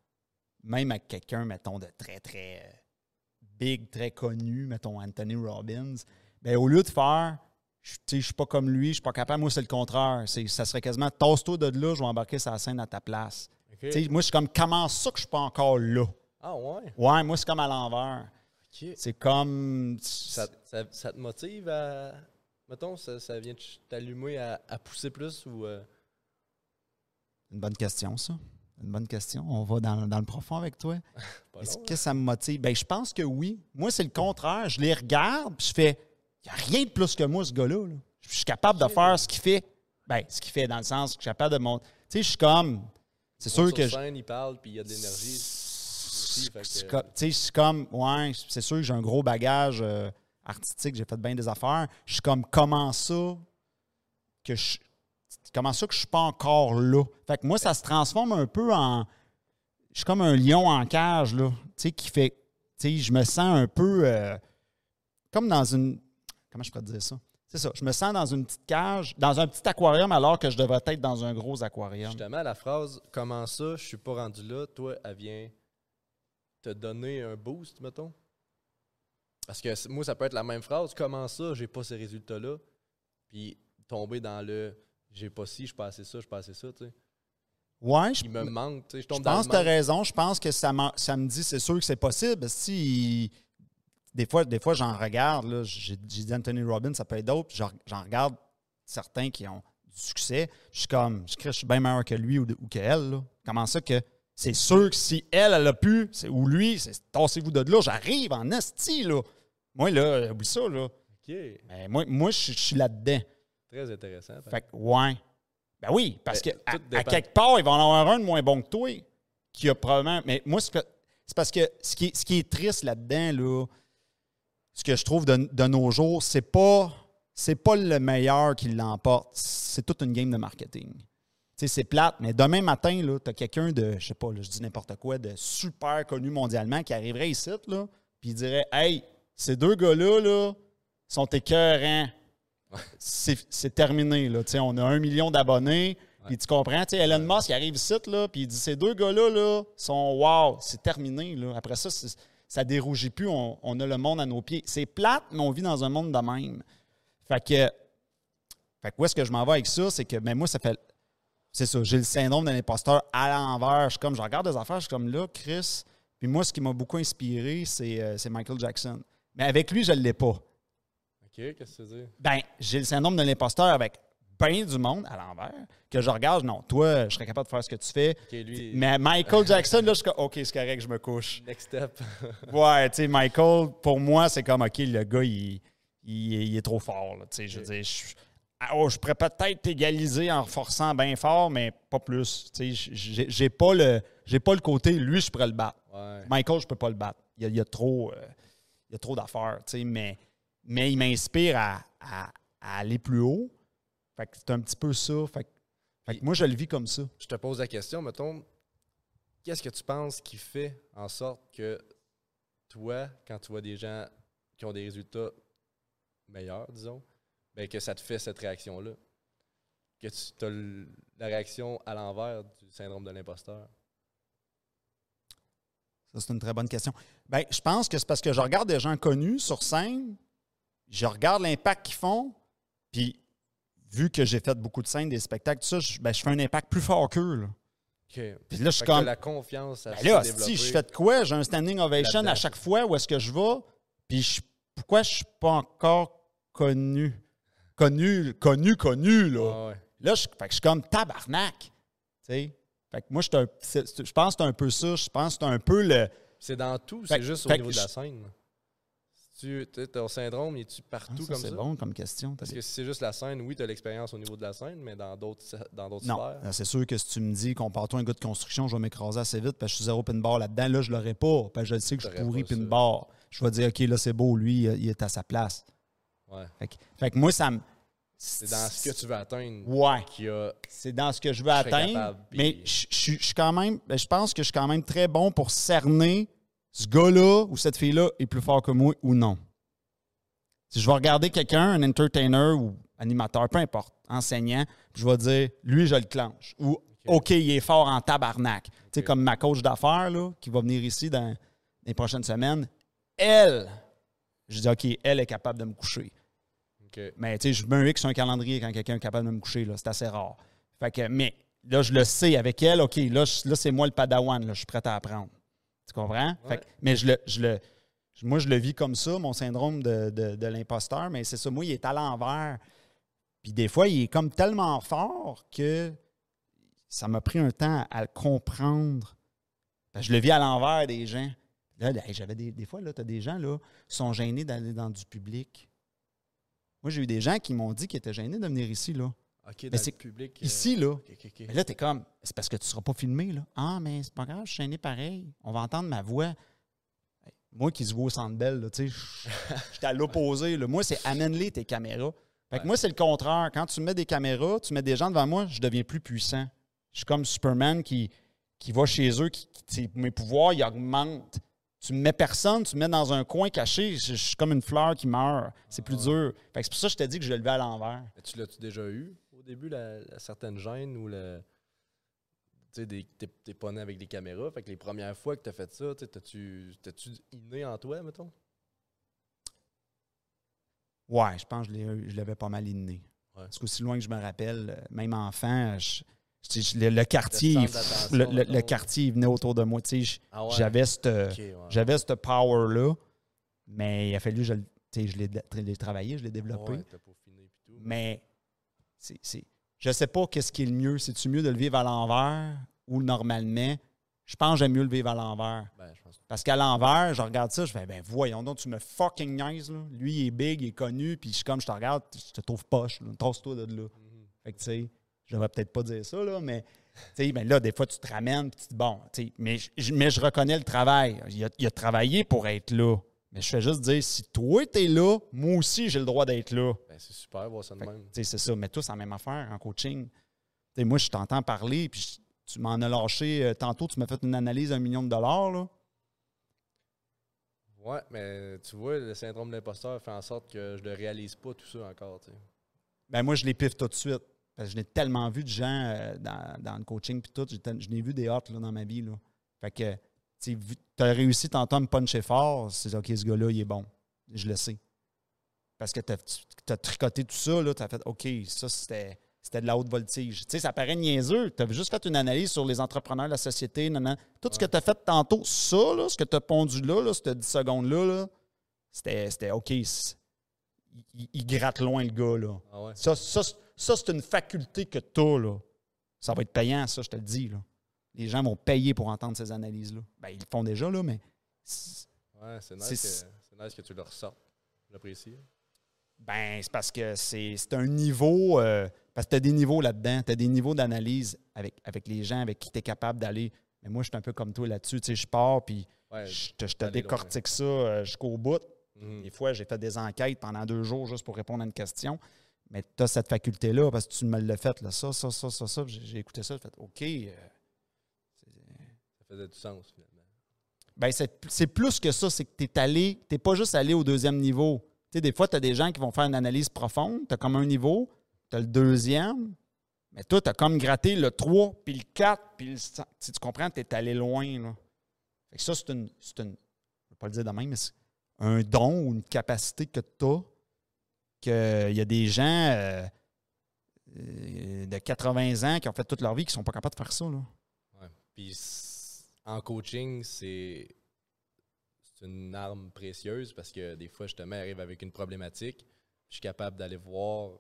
même avec quelqu'un, mettons, de très, très euh, big, très connu, mettons Anthony Robbins, ben, au lieu de faire, je je suis pas comme lui, je suis pas capable, moi, c'est le contraire. C'est- Ça serait quasiment, tasse-toi de là, je vais embarquer la scène à ta place. Moi, je suis comme, comment ça que je suis pas encore là? Ah ouais? Ouais, moi, c'est comme à l'envers. C'est comme. Ça, ça- ça te motive à... Mettons, ça, ça vient t'allumer à, à pousser plus ou... euh? Une bonne question, ça. Une bonne question. On va dans, dans le profond avec toi. Est-ce que ça me motive? Ben, je pense que oui. Moi, c'est le contraire. Je les regarde, puis je fais. Il n'y a rien de plus que moi, ce gars-là. là. Je suis capable de faire ce qu'il fait. Ben, ce qu'il fait dans le sens que je suis capable de monter. Tu sais, je suis comme. C'est sûr Sur que. je- il parle, puis il y a de l'énergie. que- tu sais, c'est comme, ouais, c'est sûr que j'ai un gros bagage euh, artistique, j'ai fait bien des affaires. Je suis comme, comment ça que je, comment ça que je suis pas encore là? Fait que moi, ça se transforme un peu en, je suis comme un lion en cage, là, tu sais, qui fait, tu sais, je me sens un peu euh, comme dans une, comment je pourrais dire ça? C'est ça, je me sens dans une petite cage, dans un petit aquarium alors que je devrais être dans un gros aquarium. Justement, la phrase « Comment ça, je suis pas rendu là », toi, elle vient te donner un boost, mettons? Parce que moi, ça peut être la même phrase. Comment ça, j'ai pas ces résultats-là? Puis tomber dans le j'ai pas ci, je pas assez ça, je pas assez ça, tu sais. Ouais, je, Il me manque, tu sais. Je je tombe dans pense que tu as raison. Je pense que ça, ça me dit, c'est sûr que c'est possible. Si, des fois, des fois j'en regarde. J'ai dit Anthony Robbins, ça peut être d'autres. J'en regarde certains qui ont du succès. Je suis comme, je, je suis bien meilleur que lui ou, ou qu'elle. Comment ça que c'est sûr que si elle, elle a pu, c'est- ou lui, c'est tassez-vous de là, j'arrive en esti, là. Moi, là, oublie ça, là. OK. Mais moi, moi je je suis là-dedans. Très intéressant. Fait que, ouais. Ben oui, parce Ben, que à, quelque part, il va en avoir un de moins bon que toi qui a probablement. Mais moi, c'est parce que ce qui est, ce qui est triste là-dedans, là, ce que je trouve de, de nos jours, c'est pas. C'est pas le meilleur qui l'emporte. C'est toute une game de marketing. Tu sais, c'est plate, mais demain matin, tu as quelqu'un de, je sais pas, là, je dis n'importe quoi, de super connu mondialement qui arriverait ici, là, puis il dirait Hey, ces deux gars-là, là, sont écœurants. C'est c'est terminé, là. On a un million d'abonnés, puis tu comprends. Tu sais, Elon Musk, il arrive ici, là, puis il dit Ces deux gars-là, là, sont wow, c'est terminé, là. Après ça, ça dérougit plus, on, on a le monde à nos pieds. C'est plate, mais on vit dans un monde de même. Fait que, fait que où est-ce que je m'en vais avec ça? C'est que, ben moi, ça fait. C'est ça, j'ai le syndrome d'un imposteur à l'envers. Je, suis comme, je regarde des affaires, je suis comme là, Chris. Puis moi, ce qui m'a beaucoup inspiré, c'est euh, c'est Michael Jackson. Mais avec lui, je ne l'ai pas. OK, qu'est-ce que tu veux dire? Ben, j'ai le syndrome de l'imposteur avec bien du monde à l'envers, que je regarde, non, toi, je serais capable de faire ce que tu fais. Lui, Mais Michael Jackson, là, je suis comme, OK, c'est correct, je me couche. next step. Ouais, tu sais, Michael, pour moi, c'est comme, OK, le gars, il, il, il est trop fort. là. Tu sais, je veux dire, je, ah, oh, je pourrais peut-être t'égaliser en forçant bien fort, mais pas plus. Tu sais, j'ai j'ai pas, le- j'ai pas le côté, lui, je pourrais le battre. ouais. Michael, je peux pas le battre. Il y a, il y a trop, euh, il y a trop d'affaires, tu sais, mais, mais il m'inspire à, à- à aller plus haut. Fait que c'est un petit peu ça. Fait que, fait que moi, je le vis comme ça. Je te pose la question, mettons, qu'est-ce que tu penses qui fait en sorte que toi, quand tu vois des gens qui ont des résultats meilleurs, disons, ben que ça te fait cette réaction-là? Que tu as la réaction à l'envers du syndrome de l'imposteur? Ça, c'est une très bonne question. Ben, je pense que c'est parce que je regarde des gens connus sur scène, je regarde l'impact qu'ils font, puis vu que j'ai fait beaucoup de scènes, des spectacles, tout ça, je, ben, je fais un impact plus fort qu'eux. là. OK. Puis là, je suis comme. la confiance à Ben là, si je fais de quoi? J'ai un standing ovation à chaque fois où est-ce que je vais? Puis je- pourquoi je suis pas encore connu? Connu, connu, connu, là. Ouais. Là, je, fait que je suis comme tabarnak. Tu sais? Fait que moi, je un- pense que c'est un peu ça. Je pense que c'est un peu le. C'est dans tout, c'est juste au niveau de la scène. Tu ton syndrome, es-tu partout Ah, ça, comme c'est ça? bon comme question. Parce que si c'est juste la scène, oui, tu as l'expérience au niveau de la scène, mais dans d'autres dans d'autres Non, sphères. euh, c'est sûr que si tu me dis, compare-toi un gars de construction, je vais m'écraser assez vite parce que je suis zéro pinbar là-dedans. Là, je l'aurais pas. Parce que je sais que je suis pourri pinbar. Je vais dire, OK, là, c'est beau, lui, il est à sa place. Ouais. Fait que, fait que moi, ça me. C'est dans ce que tu veux atteindre Ouais. C'est dans ce que je veux atteindre. capable, Mais je je- je suis quand même. ben, Je pense que je suis quand même très bon pour cerner ce gars-là ou cette fille-là est plus fort que moi ou non. Si je vais regarder quelqu'un, un entertainer ou animateur, peu importe, enseignant, je vais dire, lui, je le clenche. Ou, OK, il est fort en tabarnak. Tu sais, comme ma coach d'affaires, là, qui va venir ici dans les prochaines semaines, elle, je dis, OK, elle est capable de me coucher. Mais tu sais, je mets un X sur un calendrier quand quelqu'un est capable de me coucher. là. C'est assez rare. Fait que, mais là, je le sais avec elle. OK, là, je- là c'est moi le padawan. Là, je suis prêt à apprendre. Tu comprends? Fait que- mais je le, je le, je- moi, je le vis comme ça, mon syndrome de, de- de l'imposteur. Mais c'est ça, moi, il est à l'envers. Puis des fois, il est comme tellement fort que ça m'a pris un temps à le comprendre. Que je le vis à l'envers des gens. Là, hey, j'avais des, des fois, tu as des gens là, qui sont gênés d'aller dans du public. Moi, j'ai eu des gens qui m'ont dit qu'ils étaient gênés de venir ici, là. Mais c'est public. euh, Ici, là. Mais là, t'es comme, c'est parce que tu seras pas filmé, là. Ah, mais c'est pas grave, je suis gêné pareil. On va entendre ma voix. Moi qui se vois au centre belle, là, tu sais, je- j'étais à l'opposé. Moi, c'est amène-les tes caméras. Fait que Ouais. moi, c'est le contraire. Quand tu mets des caméras, tu mets des gens devant moi, je deviens plus puissant. Je suis comme Superman qui, qui va chez eux, qui, mes pouvoirs, ils augmentent. Tu me mets personne, tu me mets dans un coin caché, je, je suis comme une fleur qui meurt. C'est plus dur. Fait que c'est pour ça que je t'ai dit que je le levais à l'envers. Tu l'as-tu déjà eu? Au début, la, la certaine gêne ou le. tu sais, t'es pas né avec des caméras. Fait que les premières fois que t'as fait ça, t'as-tu inné en toi, mettons? Ouais, je pense que je l'avais pas mal inné. Ouais. Parce qu'aussi loin que je me rappelle, euh, même enfant, je- je- je- le, le quartier, Le quartier, il venait autour de moi. Ah ouais? J'avais cette, ouais. cette power-là, mais il a fallu que je, je l'ai travaillé, je l'ai développé. Peaufiné tout. Mais c'est, c'est- je sais pas qu'est-ce qui est le mieux. C'est-tu mieux de le vivre à l'envers ou normalement? Je pense que j'aime mieux le vivre à l'envers. Ben, je pense que Parce qu'à l'envers, je regarde ça, je fais, ben voyons donc, tu me fucking nice. Là. Lui, il est big, il est connu, puis je suis comme, je te regarde, je te trouve poche. là. Tasse-toi de là. Mhm. Fait que, tu sais, je devrais peut-être pas dire ça, là, mais, tu sais, ben là, des fois, tu te ramènes, puis tu dis, bon, tu sais, mais, je- mais je reconnais le travail. Il a, il a travaillé pour être là. Mais je fais juste dire, si toi, t'es là, moi aussi, j'ai le droit d'être là. Ben, c'est super, voir ça de Fait même. c'est ça. Mais tous, la même affaire en coaching. Moi, je t'entends parler, puis tu m'en as lâché. euh, tantôt, tu m'as fait une analyse d'un million de dollars, là. Ouais, mais tu vois, le syndrome de l'imposteur fait en sorte que je ne réalise pas tout ça encore, tu sais. Ben moi, je les piffe tout de suite. Parce que je n'ai tellement vu de gens euh, dans, dans le coaching puis tout. Je n'ai vu des hottes là, dans ma vie. Là. Fait que tu as réussi tantôt à me puncher fort. C'est OK, ce gars-là, il est bon. Je le sais. Parce que tu as, tricoté tout ça, tu as fait OK, ça c'était. C'était de la haute voltige. Tu sais, ça paraît niaiseux. Tu as juste fait une analyse sur les entrepreneurs, la société, non, non. Tout ce que tu as fait tantôt, ça, là, ce que tu as pondu là, là, cette 10 secondes-là, là, c'était OK. Il, il gratte loin le gars, là. Ah ouais? Ça, ça, c'est une faculté que tu as, là. Ça va être payant, ça, je te le dis, là. Les gens vont payer pour entendre ces analyses-là. Ben, ils le font déjà, là, mais. Ouais, c'est nice, nice que tu le ressortes. J'apprécie. Ben, c'est parce que c'est un niveau. euh, parce que tu as des niveaux là-dedans. Tu as des niveaux d'analyse avec, avec les gens avec qui tu es capable d'aller. Mais moi, je suis un peu comme toi là-dessus. Tu sais, je pars, puis Ouais. je te, je te d'aller décortique ça euh, jusqu'au bout. Mhm. Des fois, j'ai fait des enquêtes pendant deux jours juste pour répondre à une question. Mais tu as cette faculté-là parce que tu me l'as fait. Là, ça, ça, ça, ça, ça. J'ai écouté ça. J'ai fait OK. euh, faisait du sens, finalement. Ben, c'est plus que ça, c'est que tu es allé, tu pas juste allé au deuxième niveau. Tu sais, des fois, tu as des gens qui vont faire une analyse profonde, tu as comme un niveau, tu as le deuxième, mais toi, tu as comme gratté le 3, puis le 4, puis le 5. Tu comprends, tu es allé loin. Là. Fait que ça, c'est une, une. Je ne vais pas le dire de même, mais c'est un don ou une capacité que tu as, qu'il y a des gens euh, euh, de 80 ans qui ont fait toute leur vie qui ne sont pas capables de faire ça. Là. Ouais. Puis en coaching, c'est une arme précieuse parce que des fois, justement, arrive avec une problématique. Je suis capable d'aller voir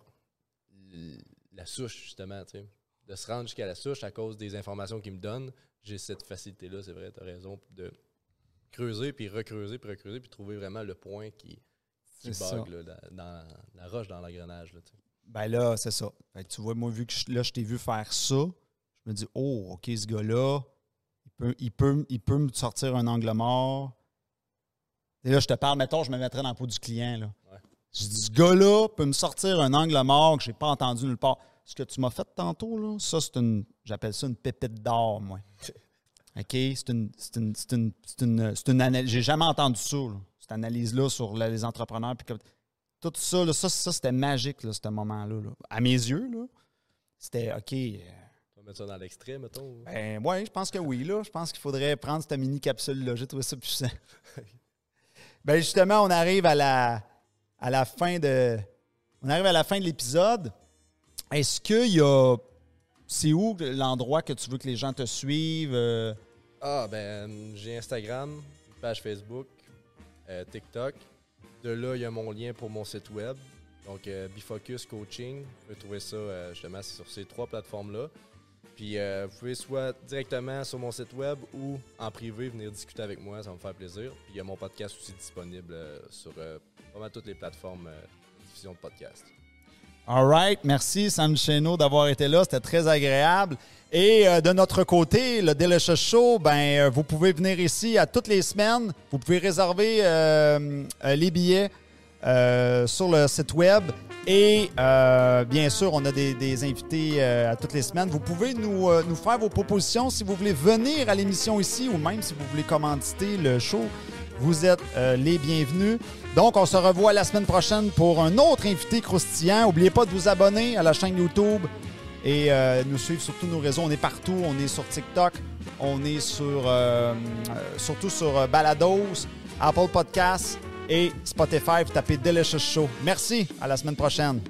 la souche, justement, tu sais. De se rendre jusqu'à la souche à cause des informations qu'ils me donnent. J'ai cette facilité-là, c'est vrai, tu as raison, de creuser, puis recreuser, puis recreuser, puis trouver vraiment le point qui, bug, là, dans, dans la roche, dans l'engrenage. là, tu sais. Ben là, c'est ça. Fait que tu vois, moi, vu que je- là, je t'ai vu faire ça, je me dis, oh, OK, ce gars-là, peut, il, peut, il peut me sortir un angle mort. Et là, je te parle, mettons, je me mettrais dans la peau du client. Là. Ouais. Je dis, ce gars-là peut me sortir un angle mort que je n'ai pas entendu nulle part. Ce que tu m'as fait tantôt, là, ça, c'est une. J'appelle ça une pépite d'or, moi. OK? C'est une. C'est une. C'est une. C'est une, une analyse. J'ai jamais entendu ça, là, cette analyse-là sur les entrepreneurs. Puis comme, tout ça, là, ça, ça c'était magique, là, ce moment-là. là. À mes yeux, là. C'était OK. Mettre ça dans l'extrait, mettons. ou- Ben, ouais, je pense que oui, là. Je pense qu'il faudrait prendre cette mini capsule-là. J'ai trouvé ça puissant. ben, justement, on arrive à la, à la fin de. On arrive à la fin de l'épisode. Est-ce qu'il y a. C'est où l'endroit que tu veux que les gens te suivent? euh? Ah, ben, j'ai Instagram, page Facebook, euh, TikTok. De là, il y a mon lien pour mon site web. Donc, euh, Bifocus Coaching. Vous pouvez trouver ça euh, justement sur ces trois plateformes-là. Puis, euh, vous pouvez soit directement sur mon site web ou en privé venir discuter avec moi, ça va me faire plaisir. Puis, il y a mon podcast aussi disponible euh, sur euh, toutes les plateformes euh, de diffusion de podcast. All right. Merci, Sam Cheno, d'avoir été là. C'était très agréable. Et de notre côté, le Delicious Show, ben, vous pouvez venir ici à toutes les semaines. Vous pouvez réserver les billets euh, sur le site web. Et euh, bien sûr, on a des, invités euh, à toutes les semaines. Vous pouvez nous, faire vos propositions si vous voulez venir à l'émission ici ou même si vous voulez commanditer le show. Vous êtes les bienvenus. Donc, on se revoit la semaine prochaine pour un autre invité croustillant. N'oubliez pas de vous abonner à la chaîne YouTube et nous suivre sur tous nos réseaux. On est partout. On est sur TikTok. On est sur surtout sur Balados, Apple Podcasts et Spotify, vous tapez Delicious Show. Merci, à la semaine prochaine.